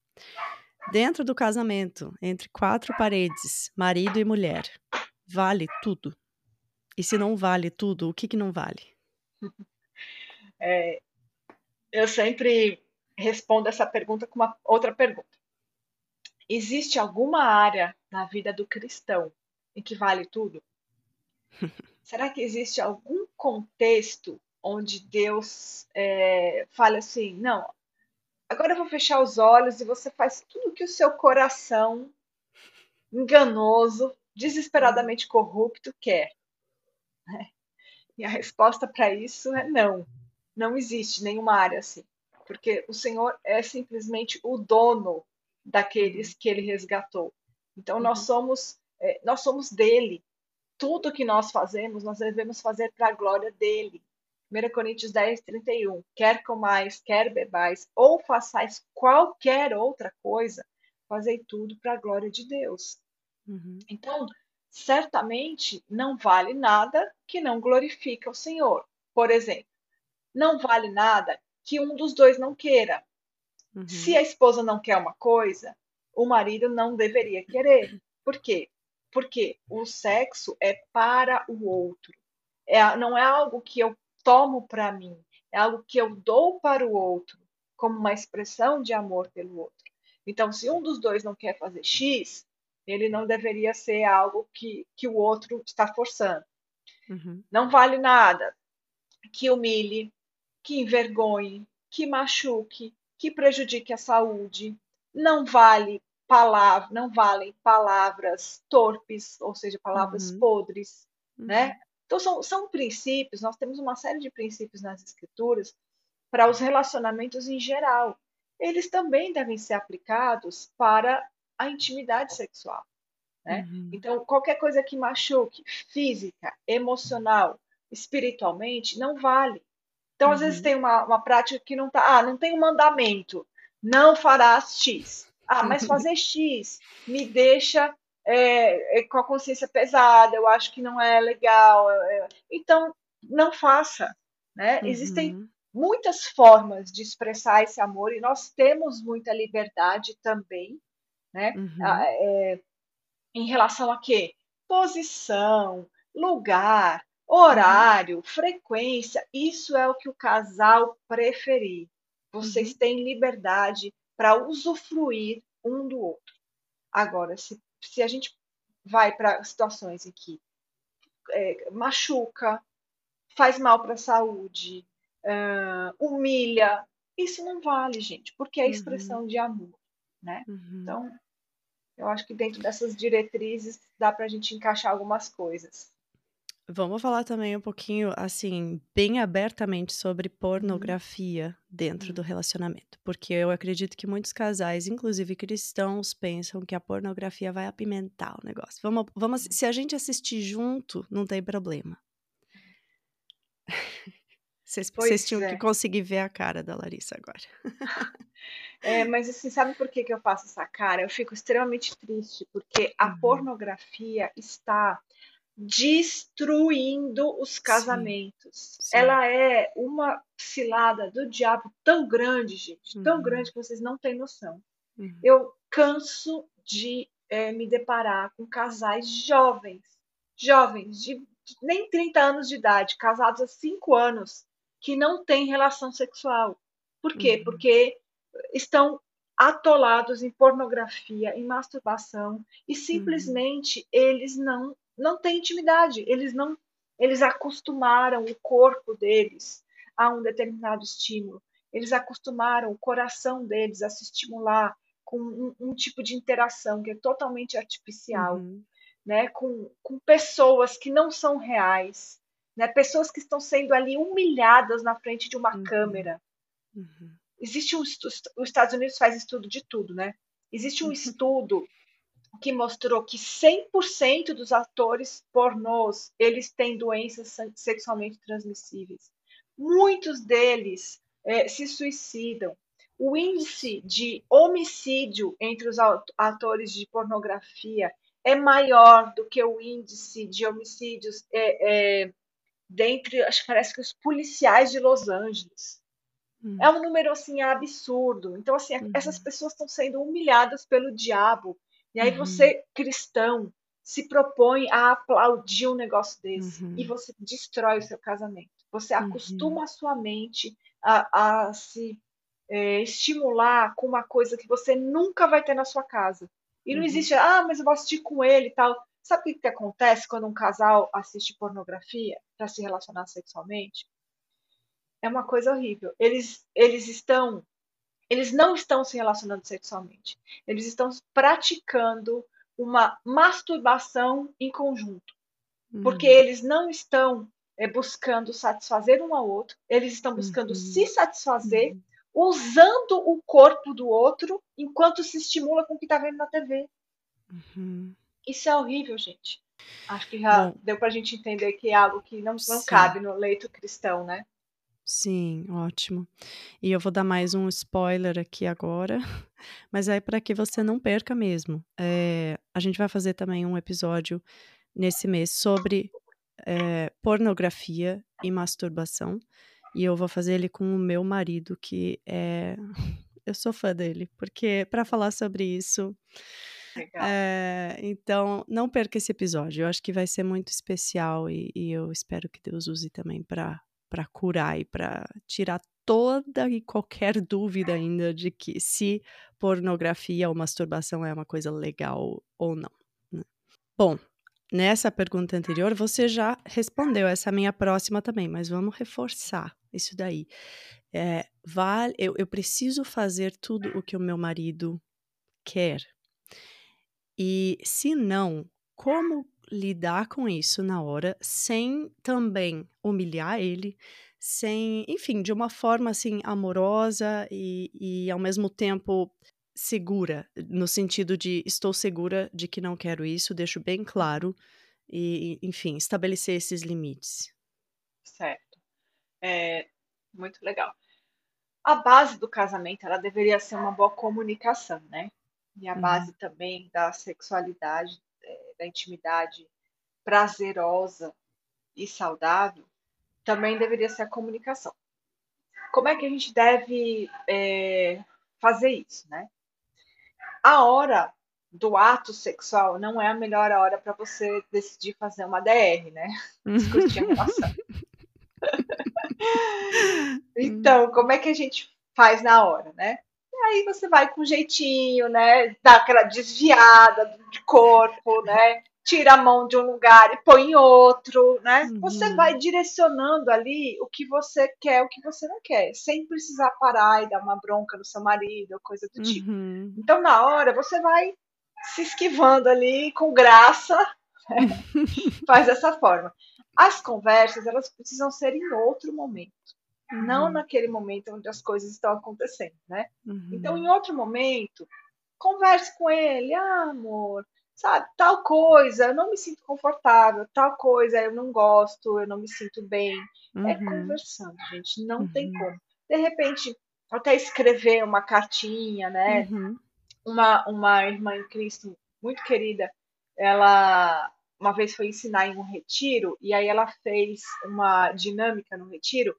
S1: Dentro do casamento, entre quatro paredes, marido e mulher, vale tudo? E se não vale tudo, o que, que não vale? (laughs)
S2: É, eu sempre respondo essa pergunta com uma outra pergunta. Existe alguma área na vida do cristão em que vale tudo? Será que existe algum contexto onde Deus é, fala assim: não, agora eu vou fechar os olhos e você faz tudo que o seu coração enganoso, desesperadamente corrupto quer? Né? E a resposta para isso é não. Não existe nenhuma área assim. Porque o Senhor é simplesmente o dono daqueles que ele resgatou. Então nós uhum. somos é, nós somos dele. Tudo que nós fazemos, nós devemos fazer para a glória dele. 1 Coríntios 10, 31. Quer comais, quer bebais, ou façais qualquer outra coisa, fazei tudo para a glória de Deus. Uhum. Então, certamente não vale nada que não glorifica o Senhor. Por exemplo, não vale nada que um dos dois não queira. Uhum. Se a esposa não quer uma coisa, o marido não deveria querer. Por quê? Porque o sexo é para o outro. É, não é algo que eu tomo para mim, é algo que eu dou para o outro, como uma expressão de amor pelo outro. Então, se um dos dois não quer fazer X, ele não deveria ser algo que, que o outro está forçando. Uhum. Não vale nada que humilhe, que envergonhe, que machuque, que prejudique a saúde. Não vale palavra, não valem palavras torpes, ou seja, palavras uhum. podres, uhum. né? Então são, são princípios, nós temos uma série de princípios nas escrituras para os relacionamentos em geral. Eles também devem ser aplicados para a intimidade sexual. Né? Uhum. Então, qualquer coisa que machuque, física, emocional, espiritualmente, não vale. Então, às vezes uhum. tem uma, uma prática que não tá, ah, não tem um mandamento, não farás X. Ah, mas (laughs) fazer X me deixa é, é, com a consciência pesada, eu acho que não é legal. É, então, não faça. Né? Uhum. Existem muitas formas de expressar esse amor e nós temos muita liberdade também né? Uhum. É, em relação a quê? Posição, lugar, horário, uhum. frequência, isso é o que o casal preferir. Vocês uhum. têm liberdade para usufruir um do outro. Agora, se, se a gente vai para situações em que é, machuca, faz mal para a saúde, uh, humilha, isso não vale, gente, porque é uhum. expressão de amor né? Uhum. Então, eu acho que dentro dessas diretrizes dá para a gente encaixar algumas coisas.
S1: Vamos falar também um pouquinho, assim, bem abertamente sobre pornografia uhum. dentro do relacionamento. Porque eu acredito que muitos casais, inclusive cristãos, pensam que a pornografia vai apimentar o negócio. Vamos, vamos, se a gente assistir junto, não tem problema. (laughs) Vocês, vocês tinham é. que conseguir ver a cara da Larissa agora. (laughs)
S2: É, mas assim, sabe por que, que eu faço essa cara? Eu fico extremamente triste, porque a uhum. pornografia está destruindo os casamentos. Sim, sim. Ela é uma cilada do diabo tão grande, gente, uhum. tão grande que vocês não têm noção. Uhum. Eu canso de é, me deparar com casais jovens, jovens, de, de nem 30 anos de idade, casados há 5 anos, que não têm relação sexual. Por quê? Uhum. Porque estão atolados em pornografia, em masturbação e simplesmente uhum. eles não não têm intimidade, eles não eles acostumaram o corpo deles a um determinado estímulo, eles acostumaram o coração deles a se estimular com um, um tipo de interação que é totalmente artificial, uhum. né, com, com pessoas que não são reais, né, pessoas que estão sendo ali humilhadas na frente de uma uhum. câmera. Uhum existe um os Estados Unidos faz estudo de tudo, né? Existe um (laughs) estudo que mostrou que 100% dos atores pornôs, eles têm doenças sexualmente transmissíveis. Muitos deles é, se suicidam. O índice de homicídio entre os atores de pornografia é maior do que o índice de homicídios é, é, dentre, acho que parece que os policiais de Los Angeles. Hum. É um número assim absurdo. Então assim, uhum. essas pessoas estão sendo humilhadas pelo diabo. E aí uhum. você, cristão, se propõe a aplaudir um negócio desse uhum. e você destrói o seu casamento. Você uhum. acostuma a sua mente a, a se é, estimular com uma coisa que você nunca vai ter na sua casa. E não uhum. existe, ah, mas eu vou assistir com ele e tal. Sabe o que, que acontece quando um casal assiste pornografia para se relacionar sexualmente? É uma coisa horrível. Eles, eles estão, eles não estão se relacionando sexualmente. Eles estão praticando uma masturbação em conjunto, uhum. porque eles não estão é, buscando satisfazer um ao outro, eles estão buscando uhum. se satisfazer uhum. usando o corpo do outro enquanto se estimula com o que está vendo na TV. Uhum. Isso é horrível, gente. Acho que já Bom, deu para a gente entender que é algo que não, não cabe no leito cristão, né?
S1: Sim, ótimo. E eu vou dar mais um spoiler aqui agora, (laughs) mas é para que você não perca mesmo. É, a gente vai fazer também um episódio nesse mês sobre é, pornografia e masturbação. E eu vou fazer ele com o meu marido, que é. (laughs) Eu sou fã dele, porque para falar sobre isso é, então, não perca esse episódio. Eu acho que vai ser muito especial e, e eu espero que Deus use também para curar e para tirar toda e qualquer dúvida ainda de que se pornografia ou masturbação é uma coisa legal ou não. Né? Bom, nessa pergunta anterior você já respondeu essa minha próxima também, mas vamos reforçar isso daí. É, vale, eu, eu preciso fazer tudo o que o meu marido quer e se não, como lidar com isso na hora sem também humilhar ele, sem, enfim, de uma forma assim amorosa e, e ao mesmo tempo segura, no sentido de estou segura de que não quero isso, deixo bem claro e, enfim, estabelecer esses limites.
S2: Certo. É muito legal. A base do casamento, ela deveria ser uma boa comunicação, né? e a uhum. base também da sexualidade, é, da intimidade prazerosa e saudável, também deveria ser a comunicação. Como é que a gente deve é, fazer isso, né? A hora do ato sexual não é a melhor hora para você decidir fazer uma DR, né? (laughs) Discutir a relação. então, como é que a gente faz na hora, né? Aí você vai com jeitinho, né? Dá aquela desviada de corpo, né? Tira a mão de um lugar e põe em outro, né? Uhum. Você vai direcionando ali o que você quer, o que você não quer, sem precisar parar e dar uma bronca no seu marido ou coisa do tipo. Uhum. Então, na hora, você vai se esquivando ali com graça, né? (laughs) faz dessa forma. As conversas, elas precisam ser em outro momento. Uhum. Não naquele momento onde as coisas estão acontecendo, né? Uhum. Então, em outro momento, converse com ele, ah, amor, sabe, tal coisa, eu não me sinto confortável, tal coisa, eu não gosto, eu não me sinto bem. É uhum. É conversando, gente, não tem uhum. como. De repente, até escrever uma cartinha, né? Uhum. Uma, uma irmã em Cristo muito querida, ela uma vez foi ensinar em um retiro, e aí ela fez uma dinâmica no retiro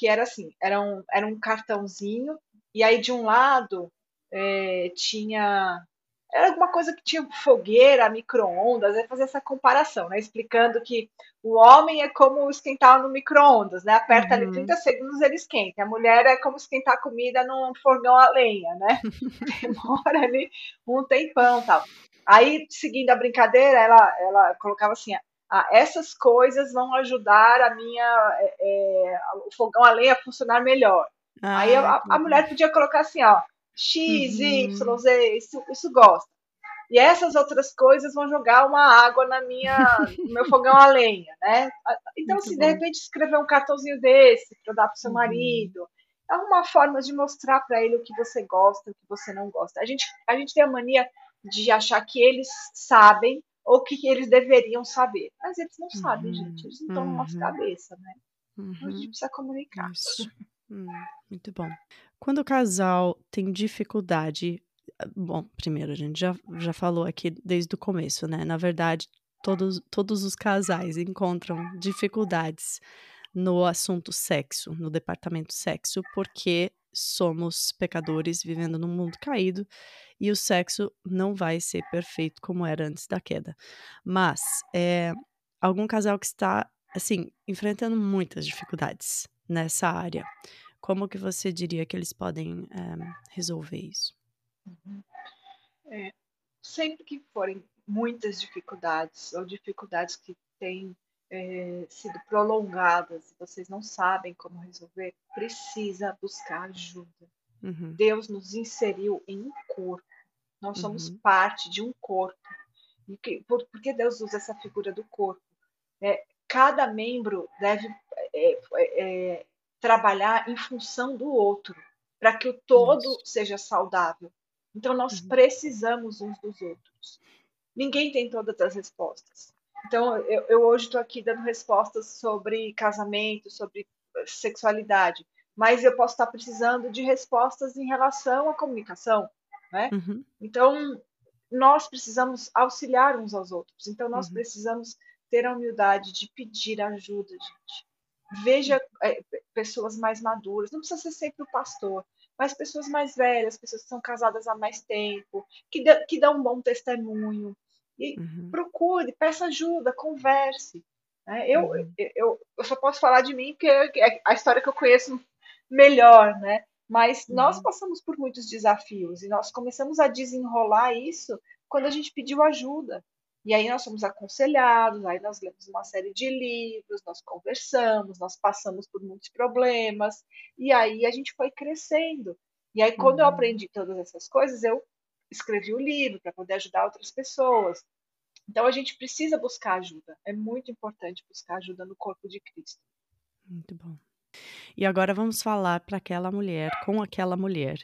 S2: que era assim, era um, era um cartãozinho, e aí de um lado é, tinha era alguma coisa que tinha fogueira, micro-ondas, é fazer essa comparação, né? Explicando que o homem é como esquentar no micro-ondas, né? Aperta uhum. ali 30 segundos, ele esquenta. A mulher é como esquentar comida num fogão a lenha, né? (laughs) (laughs) Demora ali um tempão tal. Aí, seguindo a brincadeira, ela, ela colocava assim: ah, essas coisas vão ajudar a minha é, é, o fogão a lenha a funcionar melhor. Ah, Aí a, a, mulher podia colocar assim, ó, X, uhum. Y, Z, isso, isso gosta. E essas outras coisas vão jogar uma água na minha, (laughs) no meu fogão a lenha, né? Então, Muito assim, bom. de repente escrever um cartãozinho desse para dar para o seu uhum. marido. arrumar formas de mostrar para ele o que você gosta, o que você não gosta. A gente, a gente tem a mania de achar que eles sabem ou que eles deveriam saber. Mas eles não sabem, uhum, gente. Eles não estão uhum. na nossa uhum. cabeça, né? Uhum. A gente precisa comunicar.
S1: Hum, muito bom. Quando o casal tem dificuldade. Ah, bom, primeiro, a gente já, já falou aqui desde o começo, né? Na verdade, todos, todos os casais encontram dificuldades no assunto sexo, no departamento sexo, porque somos pecadores vivendo num mundo caído e o sexo não vai ser perfeito como era antes da queda. Mas é, algum casal que está assim enfrentando muitas dificuldades nessa área, como que você diria que eles podem é, resolver isso?
S2: Uhum. É, sempre que forem muitas dificuldades ou dificuldades que têm é, sido prolongadas, vocês não sabem como resolver, precisa buscar ajuda. Uhum. Deus nos inseriu em um corpo. Nós uhum. somos parte de um corpo. E que, por, por, que Deus usa essa figura do corpo? É, cada membro deve é, é, é trabalhar em função do outro, para que o todo seja saudável. Então, nós uhum. precisamos uns dos outros. Ninguém tem todas as respostas. Então, eu, eu hoje estou aqui dando respostas sobre casamento, sobre sexualidade, mas eu posso estar precisando de respostas em relação à comunicação, né? Uhum. Então, nós precisamos auxiliar uns aos outros. Então, nós uhum. precisamos ter a humildade de pedir ajuda, gente. Veja é, pessoas mais maduras, não precisa ser sempre o pastor, mas pessoas mais velhas, pessoas que são casadas há mais tempo, que, que dão um bom testemunho, e uhum. procure, peça ajuda, converse. Né? Eu, uhum. eu, eu só posso falar de mim porque é a história que eu conheço melhor, né? Mas uhum. nós passamos por muitos desafios e nós começamos a desenrolar isso quando a gente pediu ajuda. E aí nós somos aconselhados, aí nós lemos uma série de livros, nós conversamos, nós passamos por muitos problemas, e aí a gente foi crescendo. E aí, quando uhum. eu aprendi todas essas coisas, eu escrevi o livro para poder ajudar outras pessoas. Então a gente precisa buscar ajuda. É muito importante buscar ajuda no corpo de Cristo.
S1: Muito bom. E agora vamos falar para aquela mulher, com aquela mulher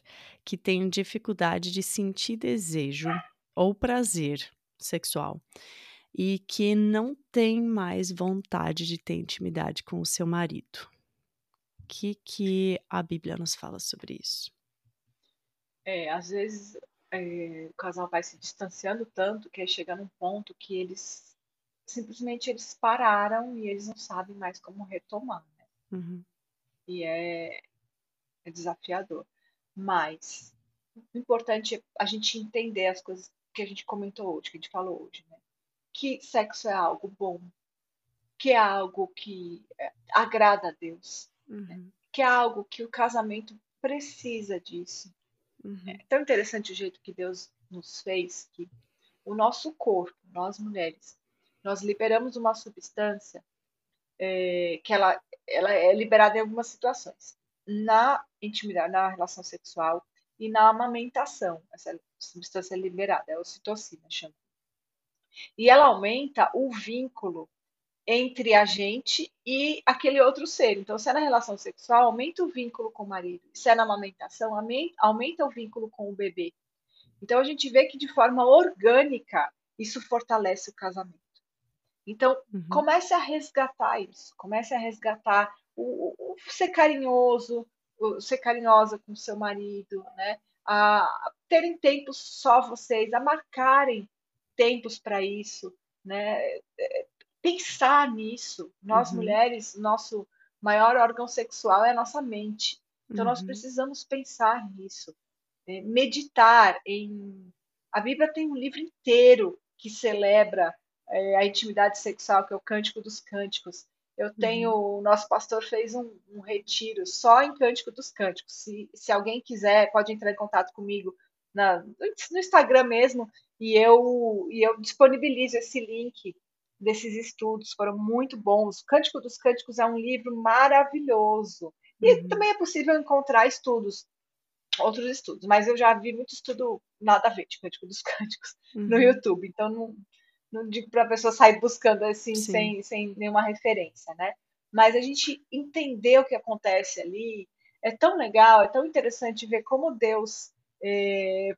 S1: que tem dificuldade de sentir desejo ou prazer sexual e que não tem mais vontade de ter intimidade com o seu marido. O que, que a Bíblia nos fala sobre isso?
S2: É, às vezes é, o casal vai se distanciando tanto que aí chega num ponto que eles simplesmente eles pararam e eles não sabem mais como retomar. Né? Uhum. E é, é desafiador. Mas o importante é a gente entender as coisas que a gente comentou hoje, que a gente falou hoje, né? Que sexo é algo bom, que é algo que é, agrada a Deus, né? uhum. né? que é algo que o casamento precisa disso. Uhum. É tão interessante o jeito que Deus nos fez que o nosso corpo, nós mulheres, nós liberamos uma substância é, que ela, ela é liberada em algumas situações. Na intimidade, na relação sexual e na amamentação, essa substância é liberada, é a ocitocina, chama. E ela aumenta o vínculo entre a gente e aquele outro ser. Então, se é na relação sexual, aumenta o vínculo com o marido. Se é na amamentação, aumenta o vínculo com o bebê. Então, a gente vê que de forma orgânica isso fortalece o casamento. Então, uhum. comece a resgatar isso. Comece a resgatar o, o, o ser carinhoso, o, ser carinhosa com o seu marido, né? A terem tempos só vocês, a marcarem tempos para isso, né? Pensar nisso. Nós, uhum. mulheres, nosso maior órgão sexual é a nossa mente. Então, uhum. nós precisamos pensar nisso. É, meditar em. A Bíblia tem um livro inteiro que celebra é, a intimidade sexual, que é o Cântico dos Cânticos. Eu tenho, uhum. o nosso pastor fez um, um, retiro só em Cântico dos Cânticos. Se, se alguém quiser, pode entrar em contato comigo na, no Instagram mesmo e eu, e eu disponibilizo esse link desses estudos, foram muito bons. Cântico dos Cânticos é um livro maravilhoso. E uhum. também é possível encontrar estudos, outros estudos, mas eu já vi muito estudo nada a ver de Cântico dos (laughs) Cânticos uhum. no YouTube, então não, não digo para a pessoa sair buscando assim sem, sem nenhuma referência, né? Mas a gente entender o que acontece ali, é tão legal, é tão interessante ver como Deus é,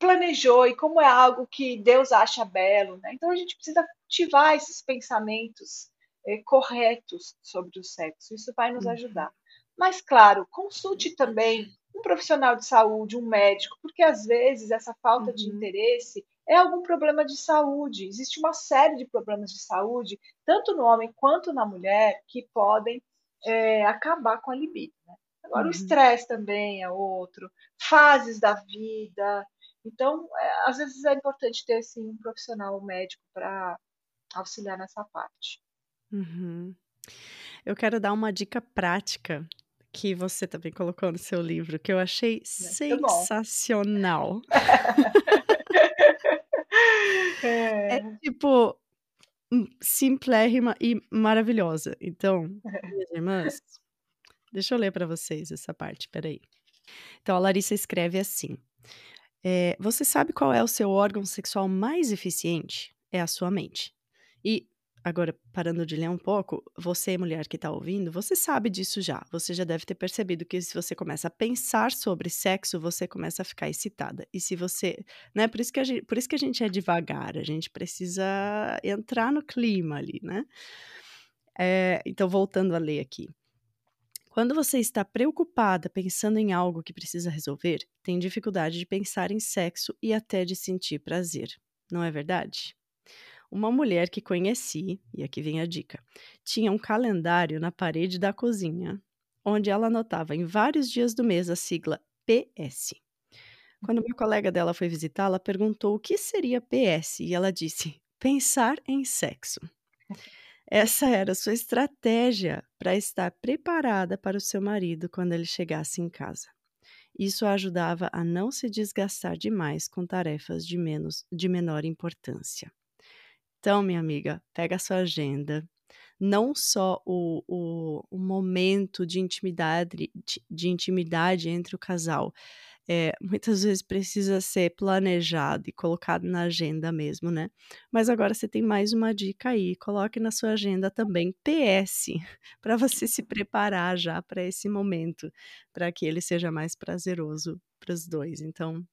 S2: planejou e como é algo que Deus acha belo. Né? Então a gente precisa cultivar esses pensamentos é, corretos sobre o sexo. Isso vai nos uhum. ajudar. Mas, claro, consulte também um profissional de saúde, um médico, porque às vezes essa falta uhum. de interesse é algum problema de saúde. Existe uma série de problemas de saúde, tanto no homem quanto na mulher, que podem é, acabar com a libido. Né? Agora, uhum. o estresse também é outro, fases da vida. Então, é, às vezes é importante ter assim, um profissional médico para auxiliar nessa parte.
S1: Uhum. Eu quero dar uma dica prática que você também colocou no seu livro, que eu achei Muito sensacional. (laughs) é. é tipo hum, simplérrima e maravilhosa. Então, minhas irmãs, deixa eu ler para vocês essa parte, peraí. Então, a Larissa escreve assim: é, Você sabe qual é o seu órgão sexual mais eficiente? É a sua mente. E Agora, parando de ler um pouco, você, mulher que está ouvindo, você sabe disso já. Você já deve ter percebido que se você começa a pensar sobre sexo, você começa a ficar excitada. E se você. Né, por, isso que a gente, por isso que a gente é devagar, a gente precisa entrar no clima ali, né? É, então, voltando a ler aqui. Quando você está preocupada pensando em algo que precisa resolver, tem dificuldade de pensar em sexo e até de sentir prazer. Não é verdade? Uma mulher que conheci, e aqui vem a dica, tinha um calendário na parede da cozinha, onde ela anotava em vários dias do mês a sigla PS. Quando meu colega dela foi visitá-la, perguntou o que seria PS e ela disse: pensar em sexo. Essa era sua estratégia para estar preparada para o seu marido quando ele chegasse em casa. Isso a ajudava a não se desgastar demais com tarefas de, menos, de menor importância. Então, minha amiga, pega a sua agenda. Não só o, o, o momento de intimidade, de, de intimidade entre o casal, é, muitas vezes precisa ser planejado e colocado na agenda mesmo, né? Mas agora você tem mais uma dica aí, coloque na sua agenda também PS, (laughs) para você se preparar já para esse momento, para que ele seja mais prazeroso para os dois. Então,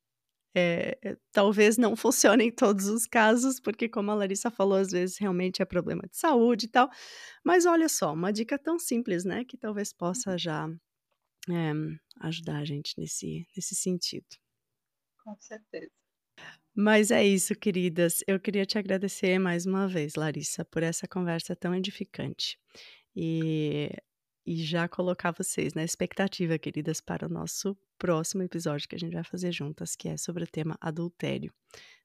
S1: é, talvez não funcione em todos os casos, porque, como a Larissa falou, às vezes realmente é problema de saúde e tal. Mas olha só, uma dica tão simples, né, que talvez possa uhum. já é, ajudar a gente nesse, nesse sentido.
S2: Com certeza.
S1: Mas é isso, queridas. Eu queria te agradecer mais uma vez, Larissa, por essa conversa tão edificante. E e já colocar vocês na expectativa, queridas, para o nosso próximo episódio que a gente vai fazer juntas, que é sobre o tema adultério.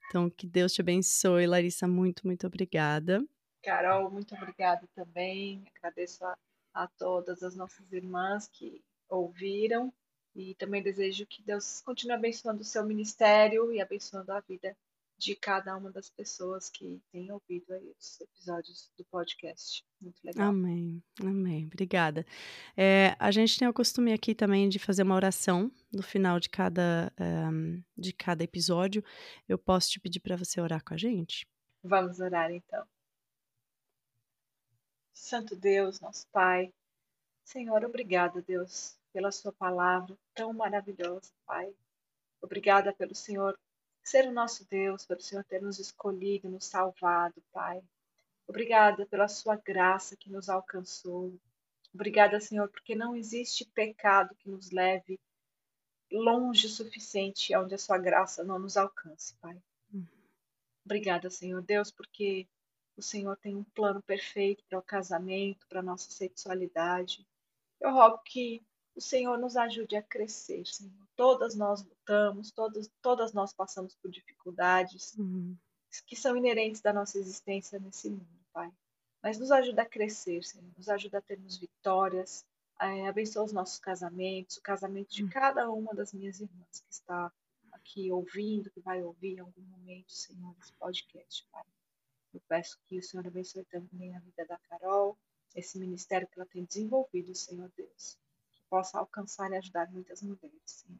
S1: Então, que Deus te abençoe, Larissa, muito, muito obrigada.
S2: Carol, muito obrigada também. Agradeço a, a todas as nossas irmãs que ouviram e também desejo que Deus continue abençoando o seu ministério e abençoando a vida de cada uma das pessoas que têm ouvido os episódios do podcast. Muito legal.
S1: Amém, amém. Obrigada. É, a gente tem o costume aqui também de fazer uma oração no final de cada, um, de cada episódio. Eu posso te pedir para você orar com a gente?
S2: Vamos orar então. Santo Deus, nosso Pai, Senhor, obrigada, Deus, pela Sua palavra tão maravilhosa, Pai. Obrigada pelo Senhor ser o nosso Deus, pelo Senhor ter nos escolhido, nos salvado, Pai. Obrigada pela sua graça que nos alcançou. Obrigada, Senhor, porque não existe pecado que nos leve longe o suficiente onde a sua graça não nos alcance, Pai. Uhum. Obrigada, Senhor Deus, porque o Senhor tem um plano perfeito para o casamento, para a nossa sexualidade. Eu rogo que o Senhor nos ajude a crescer, Senhor. Todas nós lutamos, todas, todas nós passamos por dificuldades uhum. que são inerentes da nossa existência nesse mundo, Pai. Mas nos ajuda a crescer, Senhor. Nos ajuda a termos vitórias. É, abençoa os nossos casamentos, o casamento de uhum. cada uma das minhas irmãs que está aqui ouvindo, que vai ouvir em algum momento, Senhor, esse podcast, Pai. Eu peço que o Senhor abençoe também a vida da Carol, esse ministério que ela tem desenvolvido, Senhor Deus possa alcançar e ajudar muitas mulheres, Senhor.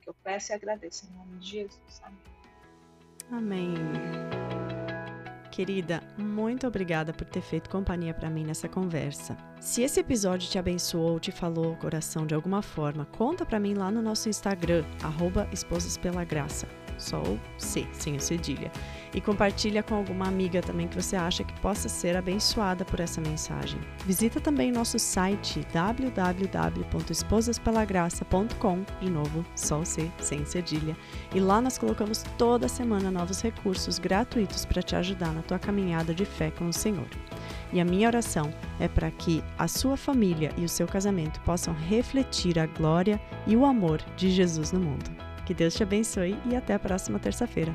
S2: Que eu peço e agradeço em nome de Jesus. Amém.
S1: Amém. Querida, muito obrigada por ter feito companhia para mim nessa conversa. Se esse episódio te abençoou ou te falou o coração de alguma forma, conta para mim lá no nosso Instagram, Esposas Pela Graça só o C, sem o cedilha. E compartilha com alguma amiga também que você acha que possa ser abençoada por essa mensagem. Visita também nosso site www.esposaspelagraça.com, de novo, só o C, sem cedilha. E lá nós colocamos toda semana novos recursos gratuitos para te ajudar na tua caminhada de fé com o Senhor. E a minha oração é para que a sua família e o seu casamento possam refletir a glória e o amor de Jesus no mundo. Que Deus te abençoe e até a próxima terça-feira.